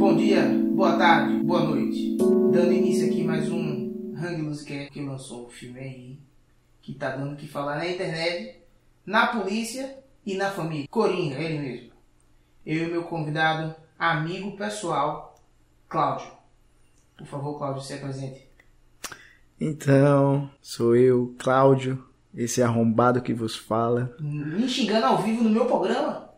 Bom dia, boa tarde, boa noite. Dando início aqui mais um Hang Musicast que lançou um filme aí que tá dando o que falar na internet, na polícia e na família. Coringa, ele mesmo. Eu e meu convidado, amigo pessoal, Cláudio. Por favor, Cláudio, se apresente. Então, sou eu, Cláudio, esse arrombado que vos fala. Me xingando ao vivo no meu programa?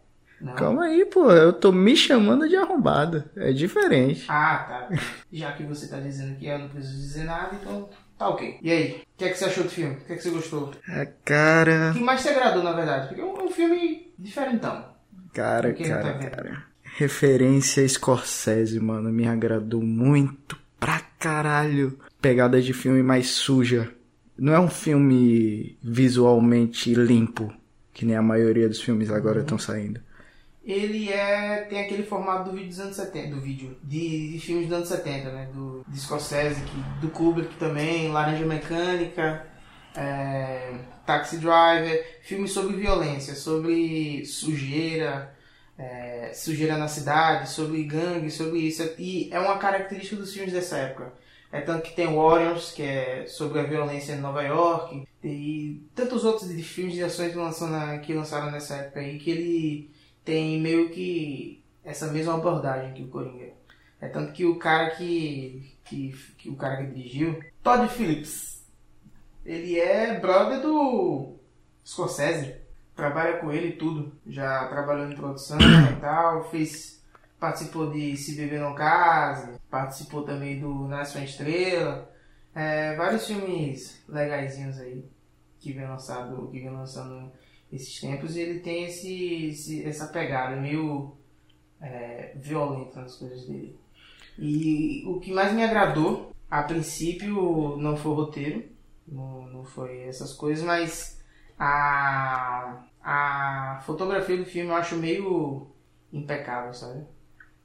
Não. Calma aí, pô, eu tô me chamando de arrombado. É diferente. Ah, tá. Já que você tá dizendo que eu não preciso dizer nada, então tá ok. E aí, o que é que você achou do filme? O que é que você gostou? Ah, cara. O que mais te agradou, na verdade? Porque é um, um filme diferentão. Cara, cara, tá cara. Referência Scorsese, mano, me agradou muito pra caralho. Pegada de filme mais suja. Não é um filme visualmente limpo, que nem a maioria dos filmes agora estão uhum. saindo ele é tem aquele formato do vídeo dos anos 70, do vídeo de, de filmes dos anos 70, né? Do de Scorsese, que, do Kubrick também, Laranja Mecânica, é, Taxi Driver, filmes sobre violência, sobre sujeira, é, sujeira na cidade, sobre gangue, sobre isso. E é uma característica dos filmes dessa época. É tanto que tem Warriors, que é sobre a violência em Nova York, e tantos outros de filmes de ações que, lançaram, que lançaram nessa época aí, que ele tem meio que essa mesma abordagem que o Coringa. É tanto que o cara que, que, que o cara que dirigiu, Todd Phillips, ele é brother do Scorsese, trabalha com ele tudo, já trabalhou em produção e tal, fez participou de Se Beber Não Case, participou também do Nasce uma Estrela, é, vários filmes legaisinhos aí que vem lançado, que vem lançando esses tempos, ele tem esse, esse essa pegada meio é, violenta nas coisas dele. E o que mais me agradou, a princípio, não foi o roteiro, não, não foi essas coisas, mas a, a fotografia do filme eu acho meio impecável, sabe?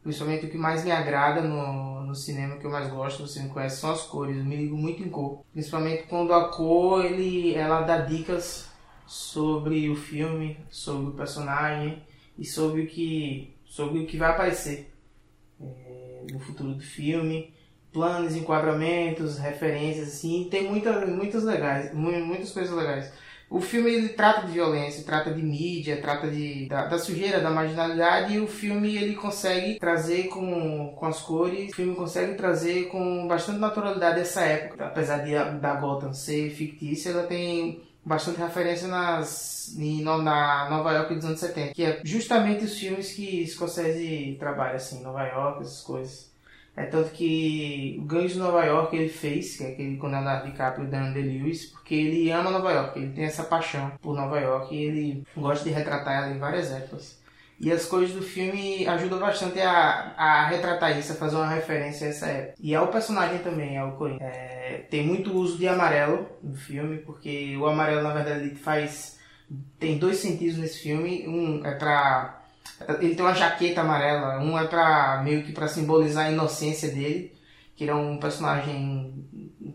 Principalmente o que mais me agrada no, no cinema, que eu mais gosto, você me conhece, são as cores. Eu me ligo muito em cor. Principalmente quando a cor, ele, ela dá dicas sobre o filme, sobre o personagem e sobre o que, sobre o que vai aparecer é, no futuro do filme, planos, enquadramentos, referências, assim, tem muita, muitas legais, muitas coisas legais. O filme ele trata de violência, trata de mídia, trata de, da, da, sujeira, da marginalidade e o filme ele consegue trazer com, com as cores, o filme consegue trazer com bastante naturalidade essa época. Apesar de da Gotham ser fictícia, ela tem bastante referência nas, em, na Nova York dos anos 70, que é justamente os filmes que Scorsese trabalha, assim, Nova York, essas coisas. É tanto que o Gangues de Nova York ele fez, que é aquele com Leonardo DiCaprio e Daniel Day-Lewis, porque ele ama Nova York, ele tem essa paixão por Nova York e ele gosta de retratar ela em várias épocas. E as cores do filme ajudam bastante a, a retratar isso, a fazer uma referência a essa época. E ao personagem também, ao Coringa. É, tem muito uso de amarelo no filme, porque o amarelo, na verdade, faz. Tem dois sentidos nesse filme. Um é pra. Ele tem uma jaqueta amarela, um é pra meio que para simbolizar a inocência dele, que ele é um personagem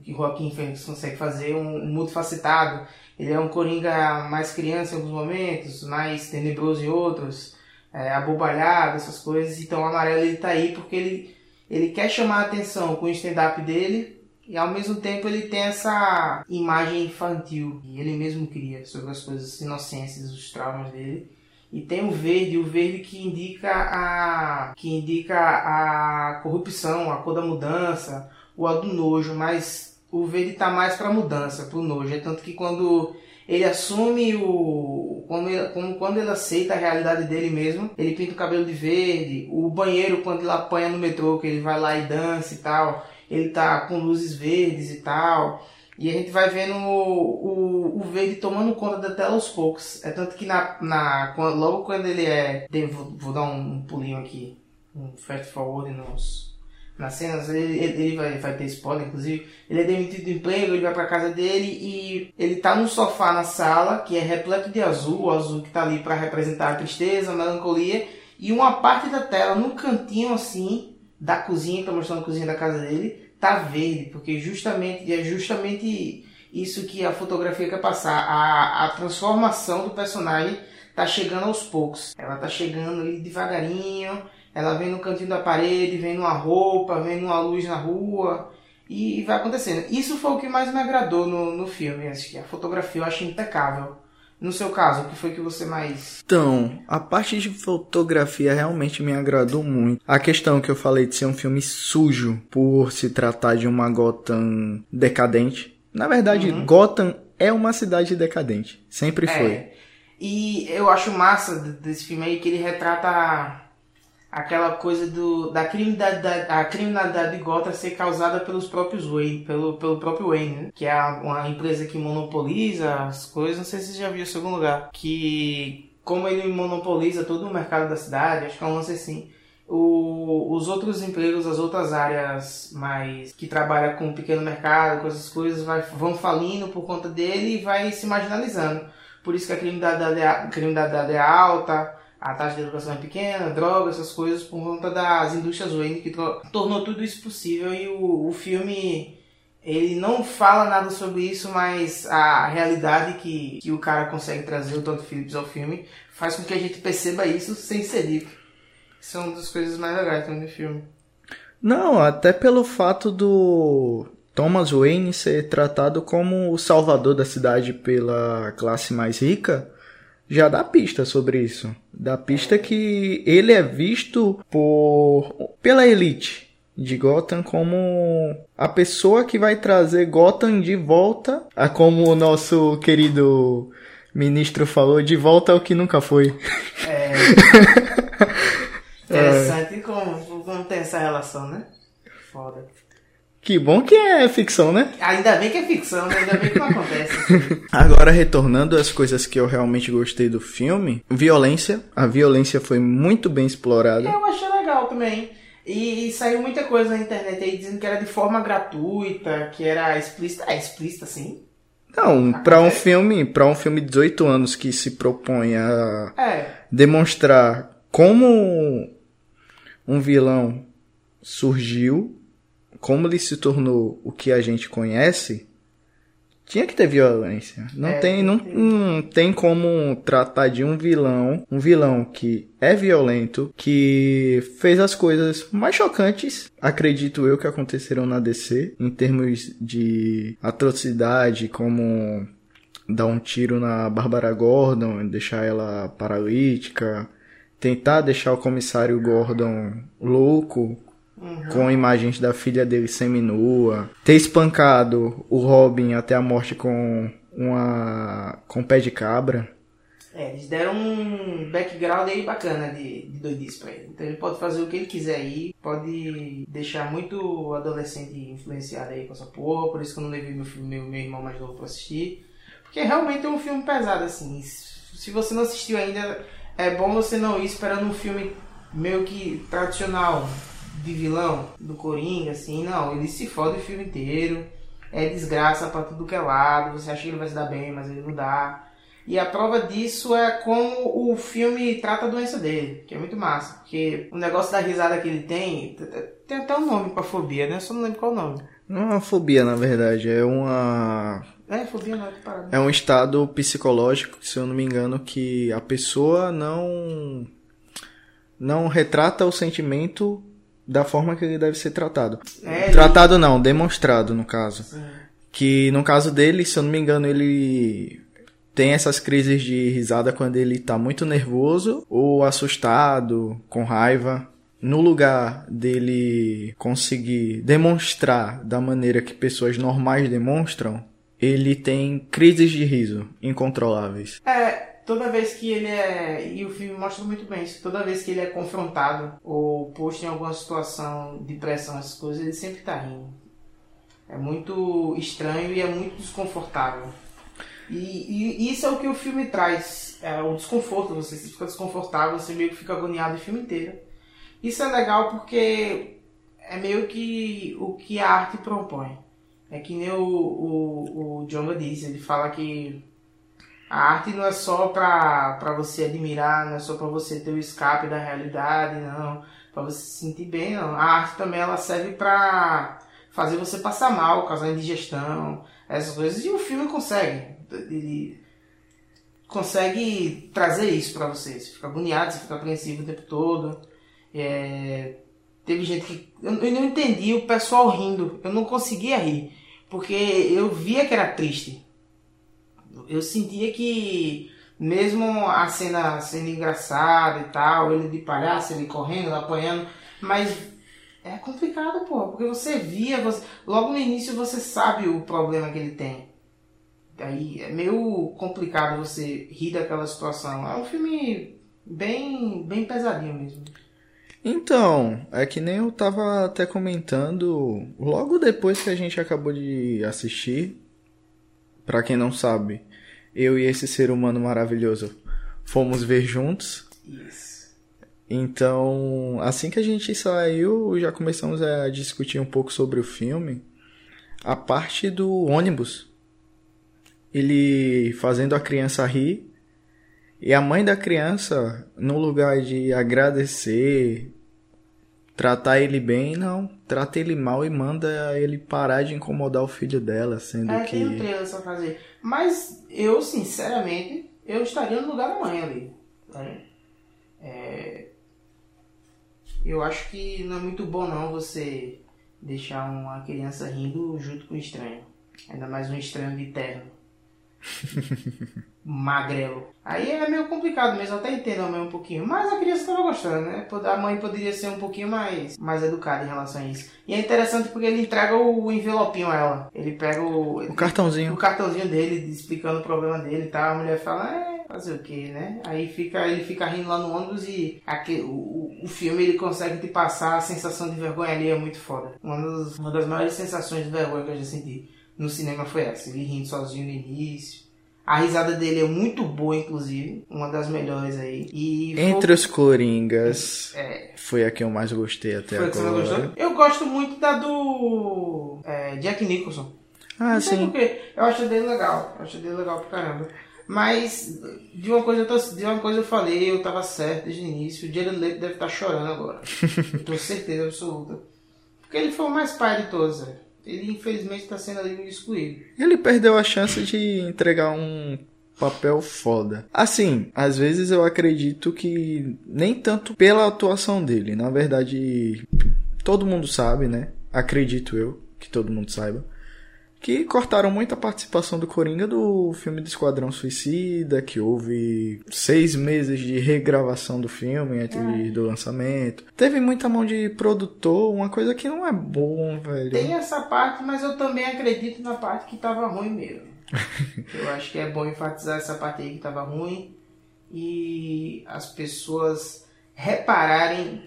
que Joaquim Fênix consegue fazer, um, um multifacetado. Ele é um Coringa mais criança em alguns momentos, mais tenebroso em outros é, abobalhado, essas coisas. Então o amarelo ele tá aí porque ele, ele quer chamar a atenção com o stand-up dele e ao mesmo tempo ele tem essa imagem infantil que ele mesmo cria sobre as coisas inocências, os traumas dele. E tem o verde, o verde que indica a que indica a corrupção, a cor da mudança, o a do nojo, mas o verde tá mais para mudança, para o nojo. É tanto que quando ele assume o. Como, ele, como quando ele aceita a realidade dele mesmo, ele pinta o cabelo de verde, o banheiro, quando ele apanha no metrô, que ele vai lá e dança e tal, ele tá com luzes verdes e tal. E a gente vai vendo o, o, o verde tomando conta da tela aos poucos. É tanto que na, na, logo quando ele é. Vou, vou dar um pulinho aqui, um fast forward nos nas cenas, ele, ele vai, vai ter spoiler, inclusive, ele é demitido do emprego, ele vai pra casa dele e ele tá num sofá na sala, que é repleto de azul, o azul que tá ali para representar a tristeza, a melancolia, e uma parte da tela, num cantinho assim, da cozinha, tá mostrando a cozinha da casa dele, tá verde, porque justamente, é justamente isso que a fotografia quer passar, a, a transformação do personagem tá chegando aos poucos, ela tá chegando ali devagarinho, ela vem no cantinho da parede, vem numa roupa, vem numa luz na rua e vai acontecendo. Isso foi o que mais me agradou no, no filme. Acho que a fotografia eu acho impecável. No seu caso, o que foi que você mais. Então, a parte de fotografia realmente me agradou muito. A questão que eu falei de ser um filme sujo por se tratar de uma Gotham decadente. Na verdade, uhum. Gotham é uma cidade decadente. Sempre é. foi. E eu acho massa desse filme aí que ele retrata aquela coisa do, da criminalidade, a criminalidade de Gotham ser causada pelos próprios Wayne, pelo, pelo próprio Wayne, né? que é uma empresa que monopoliza as coisas, não sei se você já viu isso em algum lugar, que como ele monopoliza todo o mercado da cidade, acho que é um lance assim, o, os outros empregos, as outras áreas mais que trabalham com pequeno mercado, com essas coisas, vai, vão falindo por conta dele e vai se marginalizando. Por isso que a criminalidade, a criminalidade é alta, a taxa de educação é pequena, droga, essas coisas, por conta das indústrias Wayne que tornou tudo isso possível. E o, o filme, ele não fala nada sobre isso, mas a realidade que, que o cara consegue trazer, o Todd Phillips, ao filme, faz com que a gente perceba isso sem ser dito. Isso é uma das coisas mais legais também do filme. Não, até pelo fato do Thomas Wayne ser tratado como o salvador da cidade pela classe mais rica já dá pista sobre isso. Dá pista que ele é visto por pela elite de Gotham como a pessoa que vai trazer Gotham de volta a como o nosso querido ministro falou, de volta ao que nunca foi. É. Interessante é. como, como tem essa relação, né? Foda. Que bom que é ficção, né? Ainda bem que é ficção, né? Ainda bem que não acontece. Agora, retornando às coisas que eu realmente gostei do filme, violência. A violência foi muito bem explorada. Eu achei legal também. E, e, saiu muita coisa na internet aí dizendo que era de forma gratuita, que era explícita. É explícita, sim. Não, para um filme, para um filme de 18 anos que se propõe a é. demonstrar como um vilão surgiu como ele se tornou o que a gente conhece, tinha que ter violência. Não é, tem, não, não tem como tratar de um vilão, um vilão que é violento, que fez as coisas mais chocantes, acredito eu, que aconteceram na DC, em termos de atrocidade, como dar um tiro na Bárbara Gordon, deixar ela paralítica, tentar deixar o comissário Gordon louco, Uhum. Com imagens da filha dele seminua. Ter espancado o Robin até a morte com uma. com pé de cabra. É, eles deram um background aí bacana de, de doidice pra ele. Então ele pode fazer o que ele quiser aí, pode deixar muito adolescente influenciado aí com essa porra, por isso que eu não levei meu, meu, meu irmão mais novo pra assistir. Porque realmente é um filme pesado, assim. Se você não assistiu ainda, é bom você não ir esperando um filme meio que tradicional de vilão do Coringa, assim, não, ele se fode o filme inteiro, é desgraça para tudo que é lado, você acha que ele vai se dar bem, mas ele não dá. E a prova disso é como o filme trata a doença dele, que é muito massa, porque o negócio da risada que ele tem, tem até um nome pra fobia, né? Só não lembro qual o nome. Não é uma fobia, na verdade, é uma. É, fobia não, é parada. É um estado psicológico, se eu não me engano, que a pessoa não. não retrata o sentimento da forma que ele deve ser tratado. É, tratado não, demonstrado no caso. Sim. Que no caso dele, se eu não me engano, ele tem essas crises de risada quando ele tá muito nervoso ou assustado, com raiva. No lugar dele conseguir demonstrar da maneira que pessoas normais demonstram, ele tem crises de riso incontroláveis. É, toda vez que ele é. E o filme mostra muito bem isso. Toda vez que ele é confrontado ou posto em alguma situação de pressão, essas coisas, ele sempre tá rindo. É muito estranho e é muito desconfortável. E, e, isso é o que o filme traz. É o desconforto. Você fica desconfortável, você meio que fica agoniado o filme inteiro. Isso é legal porque é meio que o que a arte propõe. É que nem o, o, o disse, ele fala que a arte não é só para você admirar, não é só para você ter o escape da realidade, não, para você se sentir bem, não. A arte também ela serve para fazer você passar mal, causar indigestão, essas coisas. E o filme consegue. Ele consegue trazer isso para você. Você fica agoniado, você fica apreensivo o tempo todo. É, teve gente que. Eu, eu não entendi o pessoal rindo. Eu não conseguia rir. Porque eu via que era triste. Eu sentia que mesmo a cena sendo engraçada e tal, ele de palhaço, ele correndo, apanhando, mas é complicado, pô, porque você via, você, logo no início você sabe o problema que ele tem. Aí é meio complicado você rir daquela situação. É um filme bem, bem pesadinho mesmo. Então, é que nem eu tava até comentando logo depois que a gente acabou de assistir. Para quem não sabe, eu e esse ser humano maravilhoso fomos ver juntos. Isso. Então, assim que a gente saiu, já começamos a discutir um pouco sobre o filme. A parte do ônibus. Ele fazendo a criança rir. E a mãe da criança, no lugar de agradecer, tratar ele bem, não. Trata ele mal e manda ele parar de incomodar o filho dela, sendo É, que. tem trailer só fazer. Mas eu, sinceramente, eu estaria no lugar da mãe ali. né? É, eu acho que não é muito bom não você deixar uma criança rindo junto com um estranho. Ainda mais um estranho de terno. Magrelo. Aí é meio complicado mesmo, até entendo a mãe um pouquinho. Mas a criança estava gostando, né? A mãe poderia ser um pouquinho mais, mais educada em relação a isso. E é interessante porque ele entrega o envelopinho a ela. Ele pega o, O cartãozinho. o cartãozinho dele, explicando o problema dele e tal. A mulher fala, é, fazer o que, né? Aí fica, ele fica rindo lá no ônibus e aqui, o, o, o filme ele consegue te passar a sensação de vergonha ali, é muito foda. Uma das, uma das maiores sensações de vergonha que eu já senti no cinema foi essa. Ele rindo sozinho no início. A risada dele é muito boa, inclusive. Uma das melhores aí. E Entre os Coringas, É, foi a que eu mais gostei até foi agora. Eu gosto muito da do é, Jack Nicholson. Ah, Não sei sim. porquê. Eu acho dele legal. Eu acho dele legal pra caramba. Mas de uma coisa eu, tô, de uma coisa eu falei, eu tava certo desde o início. O Jared Leto deve estar chorando agora. eu tenho certeza absoluta. Porque ele foi o mais pai de todos, velho. Ele infelizmente tá sendo ali excluído. Ele perdeu a chance de entregar um papel foda. Assim, às vezes eu acredito que nem tanto pela atuação dele. Na verdade, todo mundo sabe, né? Acredito eu que todo mundo saiba. Que cortaram muita participação do Coringa do filme do Esquadrão Suicida, que houve seis meses de regravação do filme antes do lançamento. Teve muita mão de produtor, uma coisa que não é bom, velho. Tem essa parte, mas eu também acredito na parte que tava ruim mesmo. eu acho que é bom enfatizar essa parte aí que tava ruim e as pessoas repararem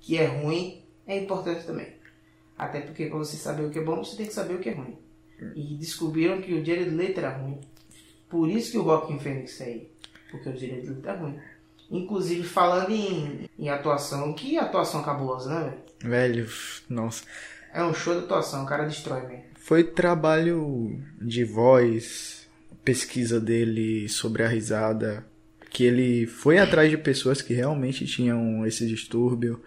que é ruim é importante também. Até porque pra você saber o que é bom, você tem que saber o que é ruim. E descobriram que o Jared Leto era ruim. Por isso que o Joaquin Phoenix saiu. Porque o Jared Leto era ruim. Inclusive falando em, em atuação, que atuação cabulosa, né, velho? Velho, nossa. É um show de atuação, o cara destrói mesmo. Foi trabalho de voz, pesquisa dele sobre a risada, que ele foi atrás de pessoas que realmente tinham esse distúrbio.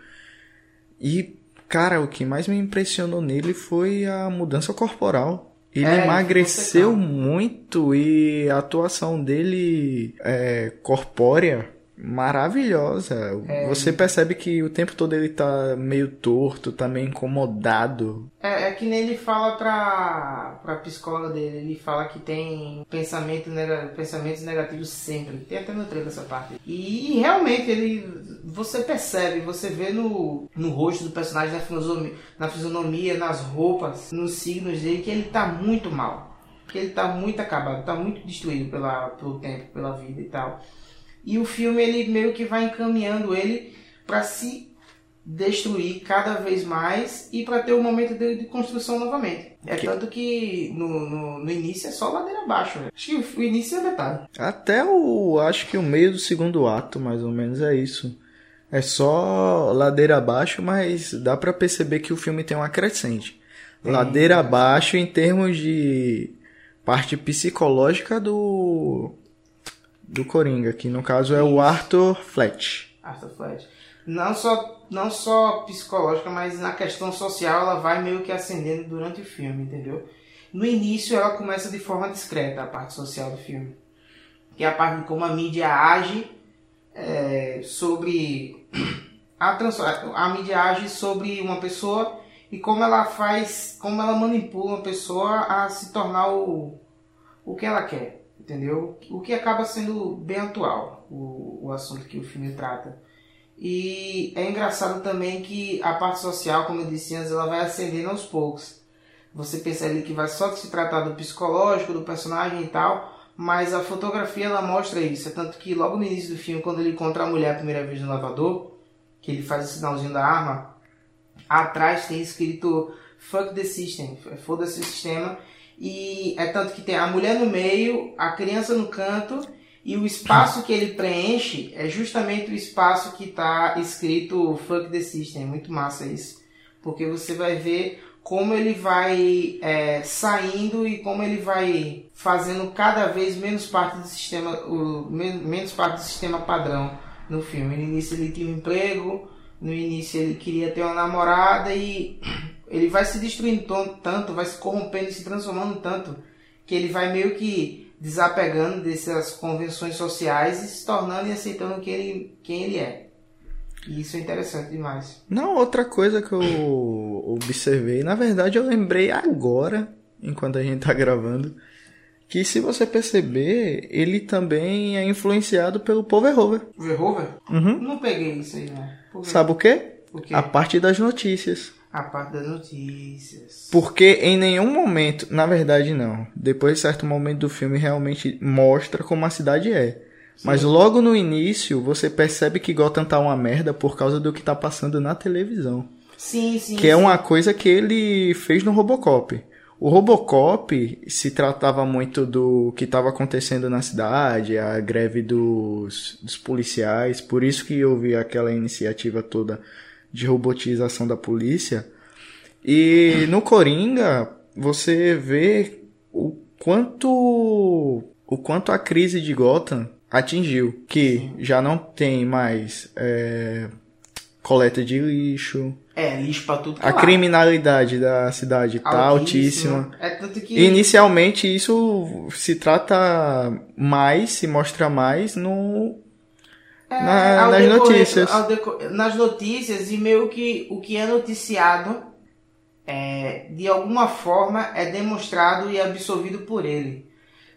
E, cara, o que mais me impressionou nele foi a mudança corporal. Ele É, ele emagreceu muito e a atuação dele é, corpórea maravilhosa. É. Você percebe que o tempo todo ele tá meio torto, tá meio incomodado. É, é que nem ele fala pra, pra psicóloga dele, ele fala que tem pensamento nega, pensamentos negativos sempre. Tem até no trailer essa parte. E, e realmente ele. Você percebe, você vê no, no rosto do personagem, na fisionomia, na fisionomia, nas roupas, nos signos dele, que ele tá muito mal. Que ele tá muito acabado, tá muito destruído pela, pelo tempo, pela vida e tal. E o filme ele meio que vai encaminhando ele pra se destruir cada vez mais e para ter o momento dele de construção novamente. É tanto que no, no, no início é só ladeira abaixo. né? Acho que o início é metade. Até o. Acho que o meio do segundo ato, mais ou menos, é isso. É só ladeira abaixo, mas dá pra perceber que o filme tem uma crescente. Tem. Ladeira abaixo em termos de parte psicológica do. Do Coringa, que no caso é o Arthur Fletch. Arthur Flash. Não só, não só psicológica, mas na questão social ela vai meio que ascendendo durante o filme, entendeu? No início ela começa de forma discreta, a parte social do filme. Que é a parte de como a mídia age é, sobre a, a mídia age sobre uma pessoa e como ela faz, como ela manipula uma pessoa a se tornar o, o que ela quer, entendeu? O que acaba sendo bem atual, o, o assunto que o filme trata. E é engraçado também que a parte social, como eu disse antes, ela vai acendendo aos poucos. Você percebe que vai só se tratar do psicológico, do personagem e tal, mas a fotografia ela mostra isso. É tanto que logo no início do filme, quando ele encontra a mulher a primeira vez no lavador, que ele faz o sinalzinho da arma, atrás tem escrito Fuck the System, foda-se o sistema. E é tanto que tem a mulher no meio, a criança no canto e o espaço que ele preenche é justamente o espaço que está escrito Fuck the System. É muito massa isso. Porque você vai ver como ele vai é, saindo e como ele vai fazendo cada vez menos parte do sistema, o, menos parte do sistema padrão no filme. No início ele tinha um emprego, no início ele queria ter uma namorada e ele vai se destruindo tanto, vai se corrompendo e se transformando tanto que ele vai meio que desapegando dessas convenções sociais e se tornando e aceitando quem ele, quem ele é. E isso é interessante demais. Não, outra coisa que eu observei, na verdade eu lembrei agora, enquanto a gente tá gravando, que se você perceber, ele também é influenciado pelo Paul Verhoeven. Verhoeven? Uhum. Não peguei isso aí, né? Sabe o quê? o quê? A parte das notícias. A parte das notícias. Porque em nenhum momento, na verdade não, depois de certo momento do filme realmente mostra como a cidade é. Sim. Mas logo no início você percebe que Gotham tá uma merda por causa do que tá passando na televisão. Sim, sim. Que é sim. é uma coisa que ele fez no Robocop. O Robocop se tratava muito do que estava acontecendo na cidade, a greve dos, dos policiais, por isso que houve aquela iniciativa toda de robotização da polícia. E no Coringa você vê o quanto o quanto a crise de Gotham atingiu, que já não tem mais é, coleta de lixo, é, lixo pra tudo. A criminalidade da cidade tá altíssima. É tanto que... Inicialmente isso se trata mais, se mostra mais no é, na, nas decorrer, notícias. Nas notícias e meio que o que é noticiado é, de alguma forma é demonstrado e absorvido por ele.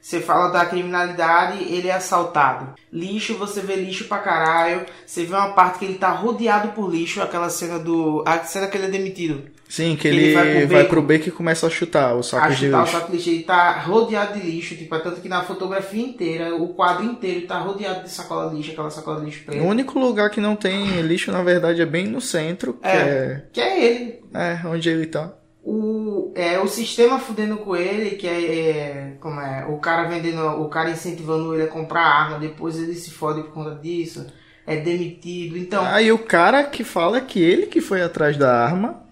Você fala da criminalidade, ele é assaltado. Lixo, você vê lixo pra caralho. Você vê uma parte que ele tá rodeado por lixo, aquela cena do. A cena que ele é demitido. Sim, que, que ele, ele, vai, pro beco, vai pro beco e começa a chutar o saco de lixo. O saco de lixo. Ele tá rodeado de lixo, tipo, é tanto que na fotografia inteira, o quadro inteiro tá rodeado de sacola de lixo, aquela sacola de lixo preta. O único lugar que não tem lixo, na verdade, é bem no centro, que é. é... Que é ele. É, onde ele tá o, é, o sistema fudendo com ele, que é, é, como é, o cara vendendo, o cara incentivando ele a comprar arma, depois ele se fode por conta disso, é demitido, então... Aí o cara que fala que ele que foi atrás da arma,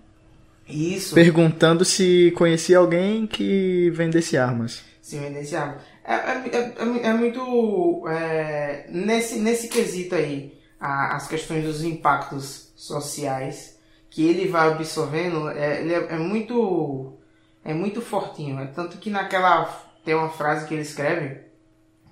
isso. perguntando se conhecia alguém que vendesse armas. Se vendesse armas. É, é, é, é muito, é, nesse, nesse quesito aí, a, as questões dos impactos sociais, que ele vai absorvendo, é, ele é, é, muito é muito fortinho. É tanto que naquela tem uma frase que ele escreve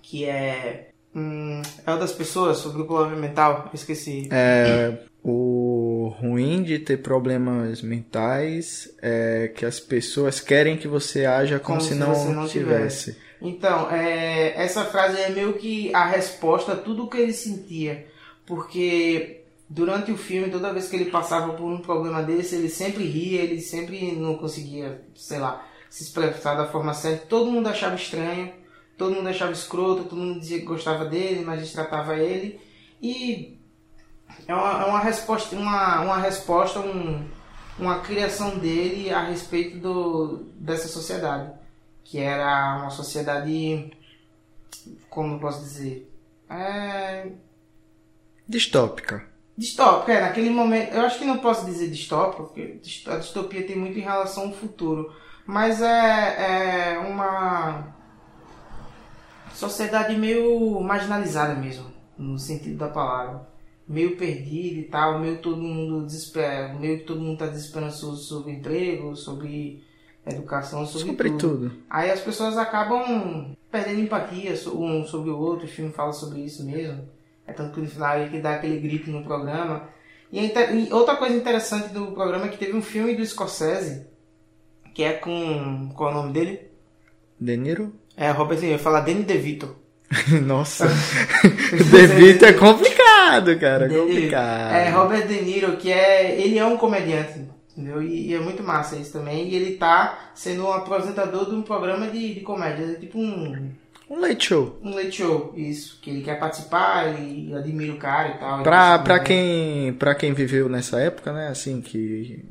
que é hum, é uma das pessoas sobre o problema mental, esqueci. É o ruim de ter problemas mentais é que as pessoas querem que você haja como, como se, não, não tivesse. tivesse. Então, é, essa frase é meio que a resposta a tudo o que ele sentia. Porque durante o filme, toda vez que ele passava por um problema desse, ele sempre ria, ele sempre não conseguia, sei lá, se expressar da forma certa. Todo mundo achava estranho, todo mundo achava escroto, todo mundo dizia que gostava dele, mas destratava ele. E é uma, é uma resposta, uma, uma resposta, um, uma criação dele a respeito do, dessa sociedade, que era uma sociedade, como eu posso dizer, é... distópica Distópico, é, naquele momento. Eu acho que não posso dizer distópico, porque a distopia tem muito em relação ao futuro. Mas é, é uma sociedade meio marginalizada mesmo, no sentido da palavra. Meio perdida e tal, meio todo mundo desespera, meio que todo mundo está desesperançoso sobre emprego, sobre educação, sobre, sobre tudo. tudo. Aí as pessoas acabam perdendo empatia um sobre o outro, o filme fala sobre isso mesmo. É tanto que no final ele que dá aquele grito no programa. E, e, outra coisa interessante do programa é que teve um filme do Scorsese, que é com. Qual é o nome dele? De Niro? É, Robert De Niro, fala Danny DeVito. Nossa, DeVito é complicado, cara, é complicado. É, Robert De Niro, que é. Ele é um comediante, entendeu? E, e, é muito massa isso também. E ele tá sendo um apresentador de um programa de, de comédia, é tipo um um late show. Um late show, isso. Que ele quer participar, ele admira o cara e tal. Pra, pra, quem, pra quem viveu nessa época, né? Assim, que.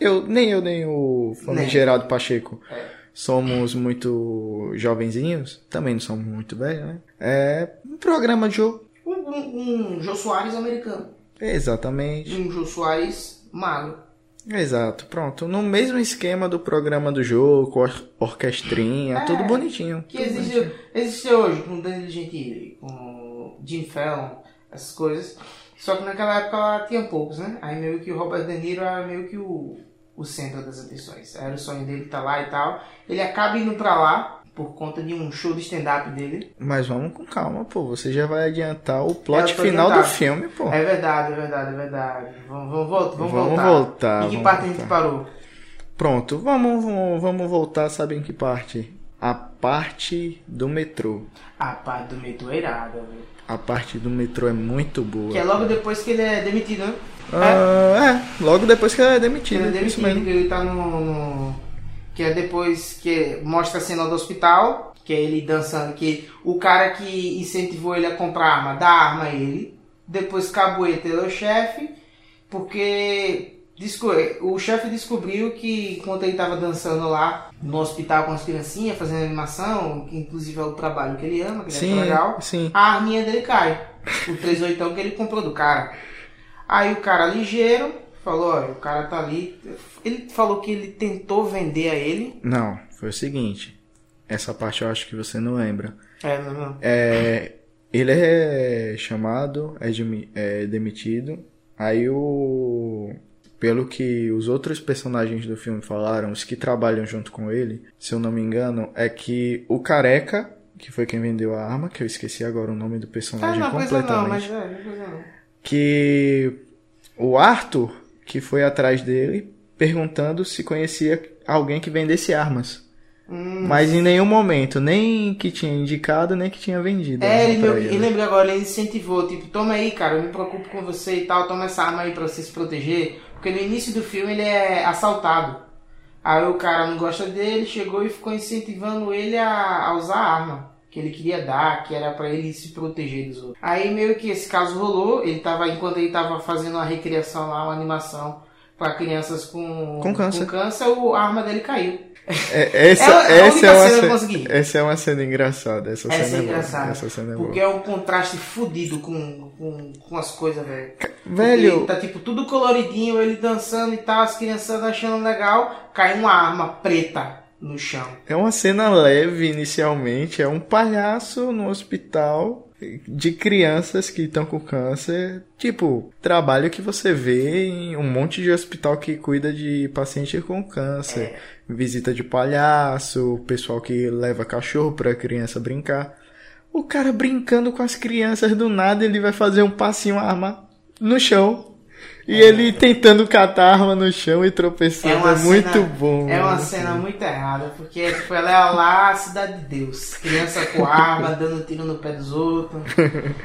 Eu, nem eu, nem o famigerado Pacheco. É. Somos muito jovenzinhos, também não somos muito velhos, né? É um programa de jogo. Um, um, Jô Soares americano. Exatamente. Um Jô Soares magro. Exato, pronto. No mesmo esquema do programa do jogo, com orquestrinha, é, tudo bonitinho. Que tudo existe, bonitinho. existe hoje com Danilo Gentili, com Jim Fallon, essas coisas. Só que naquela época ela tinha poucos, né? Aí meio que o Robert De Niro era meio que o, o centro das atenções. Era o sonho dele estar tá lá e tal. Ele acaba indo pra lá por conta de um show de stand-up dele. Mas vamos com calma, pô. Você já vai adiantar o plot final do filme, pô. É verdade, é verdade, é verdade. Vamos, vamos, vamos, vamos voltar. voltar. Em que parte voltar. a gente parou? Pronto, vamos, vamos, vamos voltar, sabe em que parte? A parte do metrô. A parte do metrô é irada, velho. A parte do metrô é muito boa. Que é logo depois que ele é demitido, né? Ah, é. é, logo depois que ele é demitido. Ele é demitido, que ele tá no... no que é depois que mostra a cena do hospital, que é ele dançando, que o cara que incentivou ele a comprar arma dá arma a ele, depois Cabueta ele é o chefe, porque o chefe descobriu que enquanto ele estava dançando lá no hospital com as criancinhas, fazendo animação, que inclusive é o trabalho que ele ama, que ele sim, legal, sim. a arminha dele cai. O 38 que ele comprou do cara. Aí o cara ligeiro falou, olha, o cara tá ali. Ele falou que ele tentou vender a ele. Não, foi o seguinte. Essa parte eu acho que você não lembra. É, não, não. É, ele é chamado, é, é demitido. Aí o. Pelo que os outros personagens do filme falaram, os que trabalham junto com ele, se eu não me engano, é que o careca, que foi quem vendeu a arma, que eu esqueci agora o nome do personagem ah, não, completamente. Não, mas é, não. Que o Arthur que foi atrás dele perguntando se conhecia alguém que vendesse armas. Hum. Mas em nenhum momento, nem que tinha indicado, nem que tinha vendido. É, ele, meu, ele. lembrou agora, ele incentivou, tipo, toma aí, cara, eu me preocupo com você e tal, toma essa arma aí pra você se proteger. Porque no início do filme ele é assaltado. Aí o cara não gosta dele, chegou e ficou incentivando ele a, a usar a arma que ele queria dar, que era para ele se proteger dos outros. Aí meio que esse caso rolou, ele tava enquanto ele tava fazendo uma recriação lá, uma animação para crianças com, com câncer, com câncer a arma dele caiu. É, essa, é, essa, é uma cena, essa é uma cena engraçada. Essa, essa cena é engraçada. Essa cena é porque boa. é um contraste fodido com, com, com as coisas, velho. Velho. Tá tipo tudo coloridinho, ele dançando e tal, as crianças achando legal, cai uma arma preta no chão. É uma cena leve inicialmente, é um palhaço no hospital de crianças que estão com câncer, tipo, trabalho que você vê em um monte de hospital que cuida de paciente com câncer, é. visita de palhaço, pessoal que leva cachorro para criança brincar. O cara brincando com as crianças do nada, ele vai fazer um passinho arma no chão e é. ele tentando catar a arma no chão e tropeçando. É, é muito cena, bom. É uma assim. cena muito errada, porque tipo, ela é lá a cidade de Deus. Criança com arma, dando tiro no pé dos outros.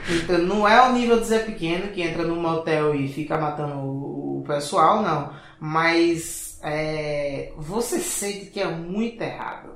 Então não é o nível do Zé Pequeno, que entra num motel e fica matando o, o pessoal, não. Mas é, você sente que é muito errado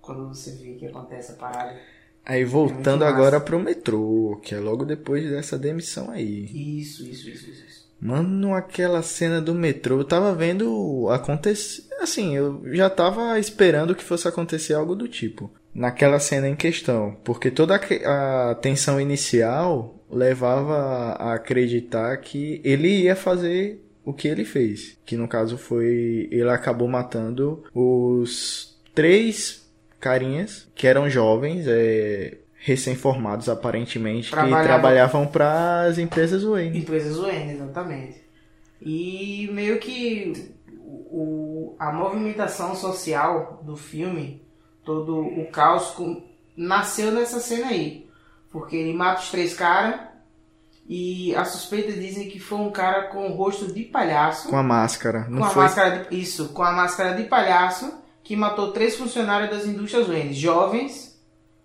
quando você vê que acontece a parada. Aí voltando é agora pro metrô, que é logo depois dessa demissão aí. Isso, isso, isso, isso. Mano, aquela cena do metrô, eu tava vendo acontecer. Assim, eu já tava esperando que fosse acontecer algo do tipo. Naquela cena em questão. Porque toda a tensão inicial levava a acreditar que ele ia fazer o que ele fez. Que no caso foi. Ele acabou matando os três carinhas que eram jovens. É, recém-formados, aparentemente, que trabalhavam para as empresas Wayne. Empresas Wayne, exatamente. E meio que o, a movimentação social do filme, todo o caos, com, nasceu nessa cena aí. Porque ele mata os três caras, E as suspeitas dizem que foi um cara com o rosto de palhaço. Com a máscara. Não com a foi? máscara de, isso, com a máscara de palhaço que matou três funcionários das indústrias Wayne, jovens,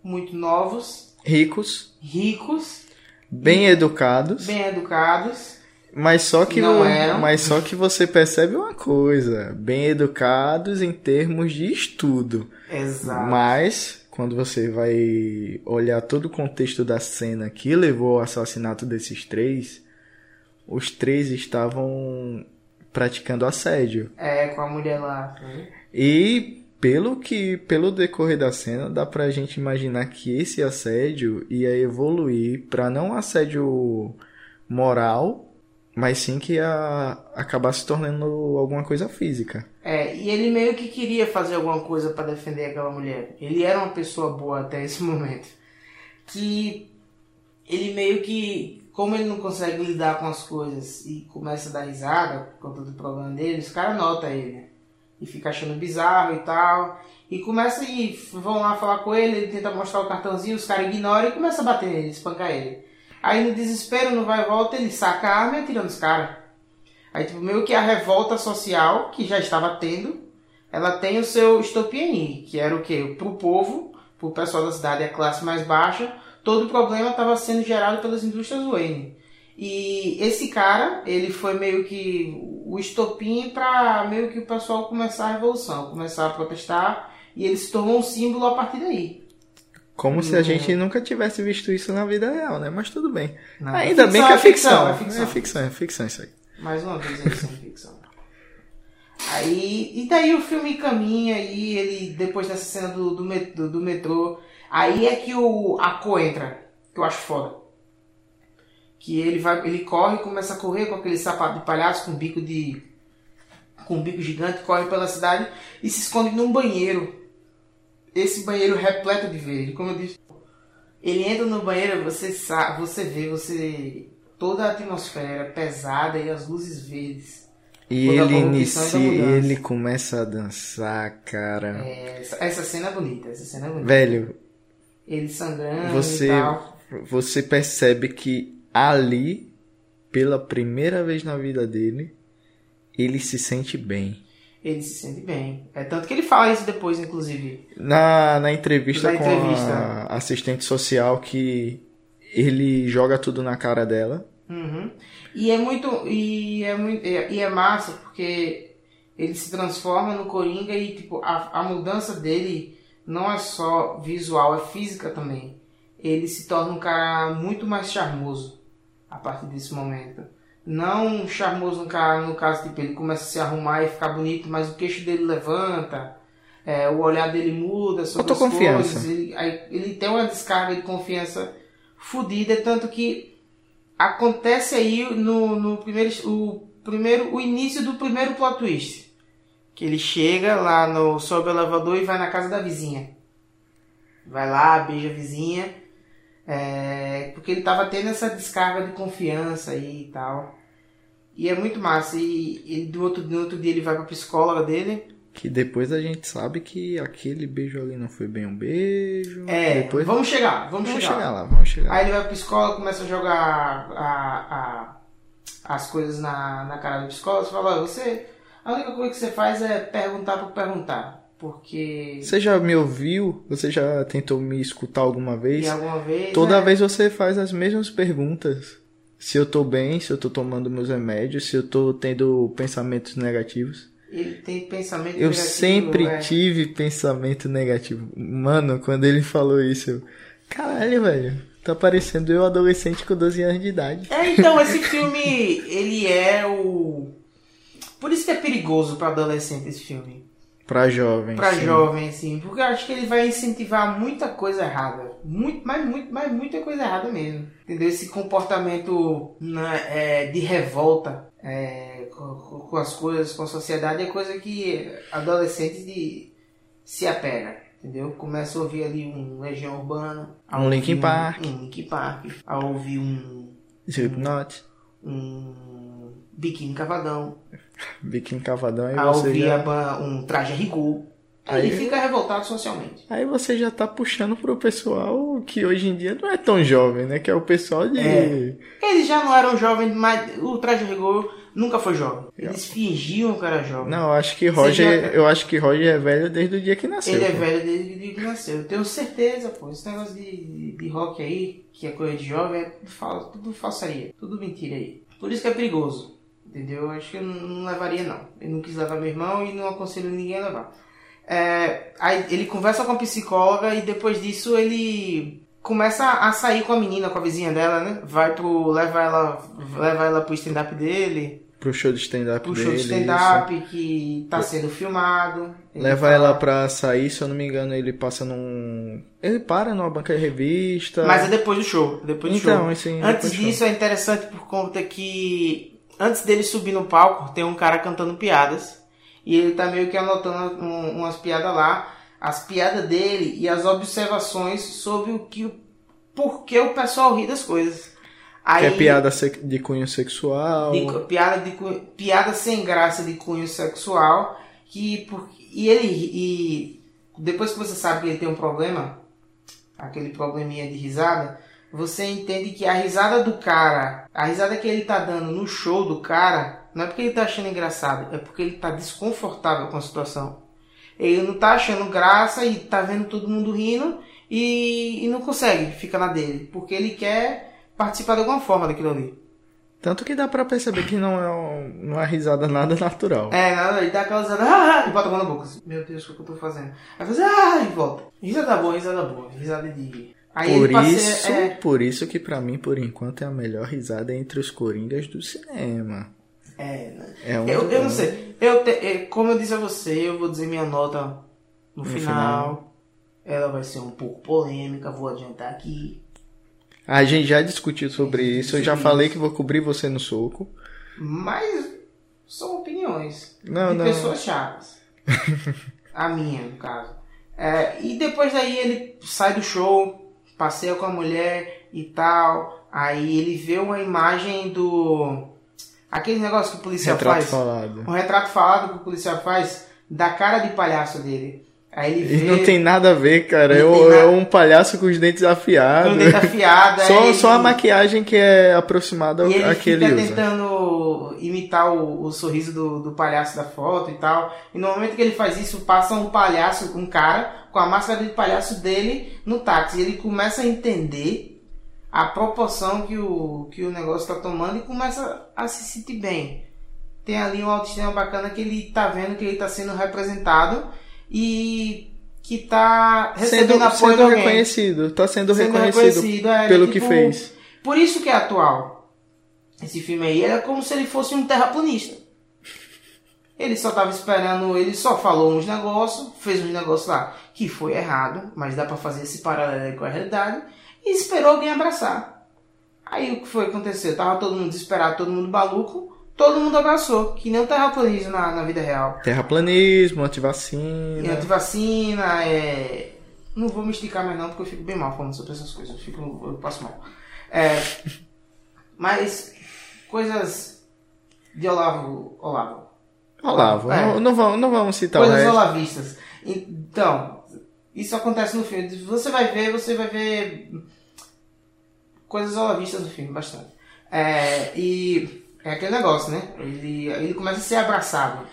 muito novos, Ricos, ricos, bem educados. bem educados. Mas só que Não eram. mas só que você percebe uma coisa, bem educados em termos de estudo. Exato. Mas quando você vai olhar todo o contexto da cena que levou ao assassinato desses três, os três estavam praticando assédio. É, com a mulher lá. né? E pelo que pelo decorrer da cena, dá pra gente imaginar que esse assédio ia evoluir pra não assédio moral, mas sim que ia acabar se tornando alguma coisa física. É, e ele meio que queria fazer alguma coisa pra defender aquela mulher. Ele era uma pessoa boa até esse momento. Que ele meio que, como ele não consegue lidar com as coisas e começa a dar risada por conta do problema dele, os caras notam ele. E fica achando bizarro e tal. E começa e vão lá falar com ele, ele tenta mostrar o cartãozinho, os caras ignoram e começa a bater nele, espancar ele. Aí no desespero, no vai e volta, ele saca a arma e atira nos caras. Aí, tipo, meio que a revolta social, que já estava tendo, ela tem o seu estopim que era o quê? Pro povo, pro pessoal da cidade, a classe mais baixa, todo o problema estava sendo gerado pelas indústrias Wayne. E esse cara, ele foi meio que o estopim para meio que o pessoal começar a revolução, começar a protestar, e ele se tornou um símbolo a partir daí. Como se a gente nunca tivesse visto isso na vida real, né? Mas tudo bem. Não, Ainda é bem que é ficção. É ficção. É ficção, é ficção isso aí. Mais uma vez eles são ficção. Aí, e daí o filme caminha e ele, depois dessa cena do, do, do, do metrô, aí é que o a Co entra, que eu acho foda. Que ele vai, ele corre, começa a correr com aquele sapato de palhaço com bico de com um bico gigante, corre pela cidade e se esconde num banheiro. Esse banheiro repleto de verde, como eu disse. Ele entra no banheiro, você sabe, você vê, você toda a atmosfera pesada e as luzes verdes. E ele e inicia, ele começa a dançar, cara. É, essa, cena é bonita, essa cena é bonita. Velho, Ele sangrando você, e você percebe que ali, pela primeira vez na vida dele, ele se sente bem. Ele se sente bem. É tanto que ele fala isso depois, inclusive. Na, na entrevista Na com entrevista. a assistente social que ele joga tudo na cara dela. Uhum. E é muito. E é, muito é- e é massa porque ele se transforma no Coringa e tipo, a, a mudança dele não é só visual, é física também. Ele se torna um cara muito mais charmoso a partir desse momento. Não charmoso no, cara, no caso, tipo, ele começa a se arrumar e ficar bonito, mas o queixo dele levanta, é, o olhar dele muda sobre as Autoconfiança. coisas. Ele, ele tem uma descarga de confiança fodida, tanto que acontece aí no, no primeiro, o primeiro, o início do primeiro plot twist. Que ele chega lá no sobe o elevador e vai na casa da vizinha. Vai lá, beija a vizinha. É, porque ele tava tendo essa descarga de confiança aí e tal. E é muito massa. E, e do outro, no outro dia ele vai pra psicóloga dele. Que depois a gente sabe que aquele beijo ali não foi bem um beijo. É, depois vamos chegar, vamos, vamos chegar. chegar lá, vamos chegar. Aí ele vai pro psicólogo, começa a jogar a, a- as coisas na, na cara do psicólogo. Você fala, "Ó, você. A única coisa que você faz é perguntar por perguntar. Porque. Você já me ouviu? Você já tentou me escutar alguma vez? E alguma vez. Toda né, vez você faz as mesmas perguntas. Se eu tô bem, se eu tô tomando meus remédios, se eu tô tendo pensamentos negativos. Ele tem pensamento Eu negativo, sempre é. tive pensamento negativo. Mano, quando ele falou isso, eu. Caralho, velho. Tá parecendo eu adolescente com 12 anos de idade. É, então, esse filme, ele é o. Por isso que é perigoso pra adolescente esse filme. Pra jovem. Pra sim. jovem, assim. Porque eu acho que ele vai incentivar muita coisa errada. Muito, mas, muito, mas muita coisa errada mesmo. Entendeu? Esse comportamento né, é, de revolta é, com, com- as coisas, com a sociedade, é coisa que adolescente de, se apega. Entendeu? Começa a ouvir ali um Legião Urbana. a Um Linkin Park. Um Linkin Park. A ouvir um, Slipknot, um Biquíni Cavadão. Biquíni Cavadão e A você já... um Traje a Rigor. Aí, ele fica revoltado socialmente. Aí você já tá puxando pro pessoal que hoje em dia não é tão jovem, né? Que é o pessoal de. É. Eles já não eram jovens, mas o traje rigor nunca foi jovem. Eles fingiam que era jovem. Não, eu acho que Roger, já... eu acho que Roger é velho desde o dia que nasceu. Ele é pô. é velho desde o dia que nasceu. Eu tenho certeza, pô. Esse negócio de, de rock aí, que é coisa de jovem, é tudo, tudo falsaria, tudo mentira aí. Por isso que é perigoso. Entendeu? Eu acho que eu não levaria não. Eu não quis levar meu irmão e não aconselho ninguém a levar. É, aí ele conversa com a psicóloga e depois disso ele começa a sair com a menina, com a vizinha dela, né? Vai pro. leva ela, leva ela pro stand-up dele. Pro show de stand-up dele. Pro show de stand-up que tá sendo filmado. Leva fala... ela pra sair, se eu não me engano, ele passa num. Ele para numa banca de revista. Mas é depois do show. Depois do então, show. Assim, Antes disso é interessante por conta que. Antes dele subir no palco, tem um cara cantando piadas. E ele tá meio que anotando um, umas piadas lá, as piadas dele e as observações sobre o que por que o pessoal ri das coisas. Aí, que é piada de cunho sexual. De, piada, de, piada sem graça de cunho sexual. Que, por, e ele. E depois que você sabe que ele tem um problema, aquele probleminha de risada, você entende que a risada do cara, a risada que ele tá dando no show do cara, não é porque ele está achando engraçado, é porque ele está desconfortável com a situação. Ele não está achando graça e está vendo todo mundo rindo e, e não consegue, fica na dele, porque ele quer participar de alguma forma daquilo ali. Tanto que dá pra perceber que não é um, uma risada nada natural. É, nada, ele dá aquela risada, ah, e bota a mão na boca. Assim, Meu Deus, o que eu tô fazendo? Aí faz, ah, e volta. Risada boa, risada boa, risada de. Aí por isso, é... por isso que para mim, por enquanto, é a melhor risada entre os coringas do cinema. É, né? É um eu, eu não sei. Eu te, é, como eu disse a você, eu vou dizer minha nota no, no final. final. Ela vai ser um pouco polêmica, vou adiantar aqui. A gente já discutiu sobre isso, eu já falei que vou cobrir você no soco. Mas são opiniões não, de não. pessoas chatas. a minha, no caso. É, e depois daí ele sai do show, passeia com a mulher e tal. Aí ele vê uma imagem do Aquele negócio que o policial retrato faz. Falado. Um retrato falado que o policial faz da cara de palhaço dele. Aí ele vê... Não tem nada a ver, cara. É, é um palhaço com os dentes afiados. Com dente afiado. só, ele... só a maquiagem que é aproximada ao que ele usa. ele tentando imitar o, o sorriso do, do palhaço da foto e tal. E no momento que ele faz isso, passa um palhaço, um cara, com a máscara de palhaço dele no táxi. Ele começa a entender a proporção que o, que o negócio está tomando e começa a se sentir bem. Tem ali uma autoestima bacana que ele está vendo que ele está sendo representado e que está recebendo sendo, apoio sendo reconhecido, está sendo, sendo, reconhecido, reconhecido é, pelo tipo, que fez. Por isso que é atual. Esse filme aí era como se ele fosse um terraplanista. Ele só estava esperando, ele só falou uns negócios, fez uns negócios lá que foi errado, mas dá para fazer esse paralelo com a realidade e esperou alguém abraçar. Aí o que foi que aconteceu? Tava todo mundo desesperado, todo mundo maluco, todo mundo abraçou, que nem o terraplanismo na, na vida real. Terraplanismo, antivacina. E antivacina, é. Não vou me esticar mais não, porque eu fico bem mal falando sobre essas coisas, eu, fico, eu passo mal. É, mas coisas de Olavo. Olavo. Olavo, é. não, não, vamos, não vamos citar Coisas olavistas. Então, isso acontece no filme. Você vai ver, você vai ver coisas olavistas no filme, bastante. É, e é aquele negócio, né? Ele, ele começa a ser abraçado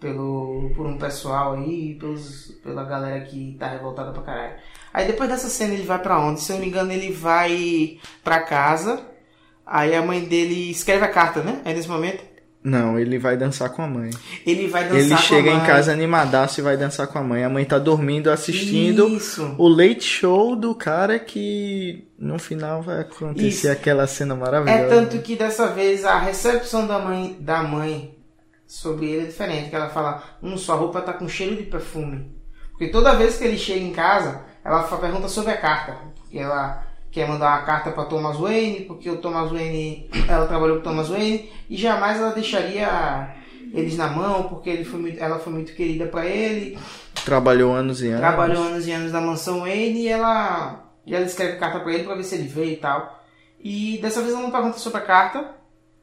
pelo, por um pessoal aí, pelos, pela galera que tá revoltada pra caralho. Aí depois dessa cena ele vai para onde? Se eu não me engano, ele vai pra casa. Aí a mãe dele escreve a carta, né? Aí nesse momento. Não, ele vai dançar com a mãe. Ele vai dançar ele com a mãe. Ele chega em casa animadaço e vai dançar com a mãe. A mãe tá dormindo assistindo Isso. o late show do cara que no final vai acontecer Isso. aquela cena maravilhosa. É tanto que dessa vez a recepção da mãe, da mãe sobre ele é diferente. Que ela fala, hum, sua roupa tá com cheiro de perfume. Porque toda vez que ele chega em casa, ela pergunta sobre a carta. E ela quer mandar uma carta para Thomas Wayne, porque o Thomas Wayne, ela trabalhou com Thomas Wayne e jamais ela deixaria eles na mão, porque ele foi muito, ela foi muito querida para ele. Trabalhou anos e anos. Trabalhou anos e anos na mansão Wayne e ela, e ela escreve carta para ele para ver se ele veio e tal. E dessa vez ela não pergunta sobre a carta,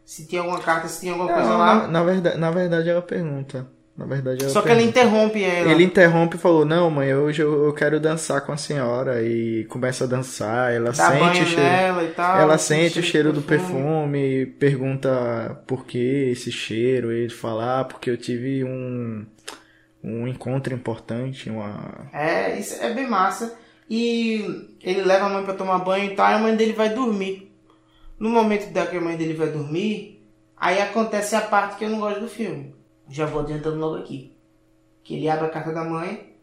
se tinha alguma carta, se tinha alguma não, coisa lá. Na, na, verdade, na verdade ela pergunta. Na verdade, Só que ela pergunta. interrompe ela. Ele interrompe e falou, não, mãe, hoje eu, eu quero dançar com a senhora. E começa a dançar, ela dá sente o cheiro. e tal. Ela sente sente o cheiro do perfume, pergunta por que esse cheiro. Ele fala, ah, porque eu tive um, um encontro importante, uma. É, isso é bem massa. E ele leva a mãe pra tomar banho e tal, e a mãe dele vai dormir. No momento da que a mãe dele vai dormir, aí acontece a parte que eu não gosto do filme. Já vou adiantando logo aqui. Que ele abre a carta da mãe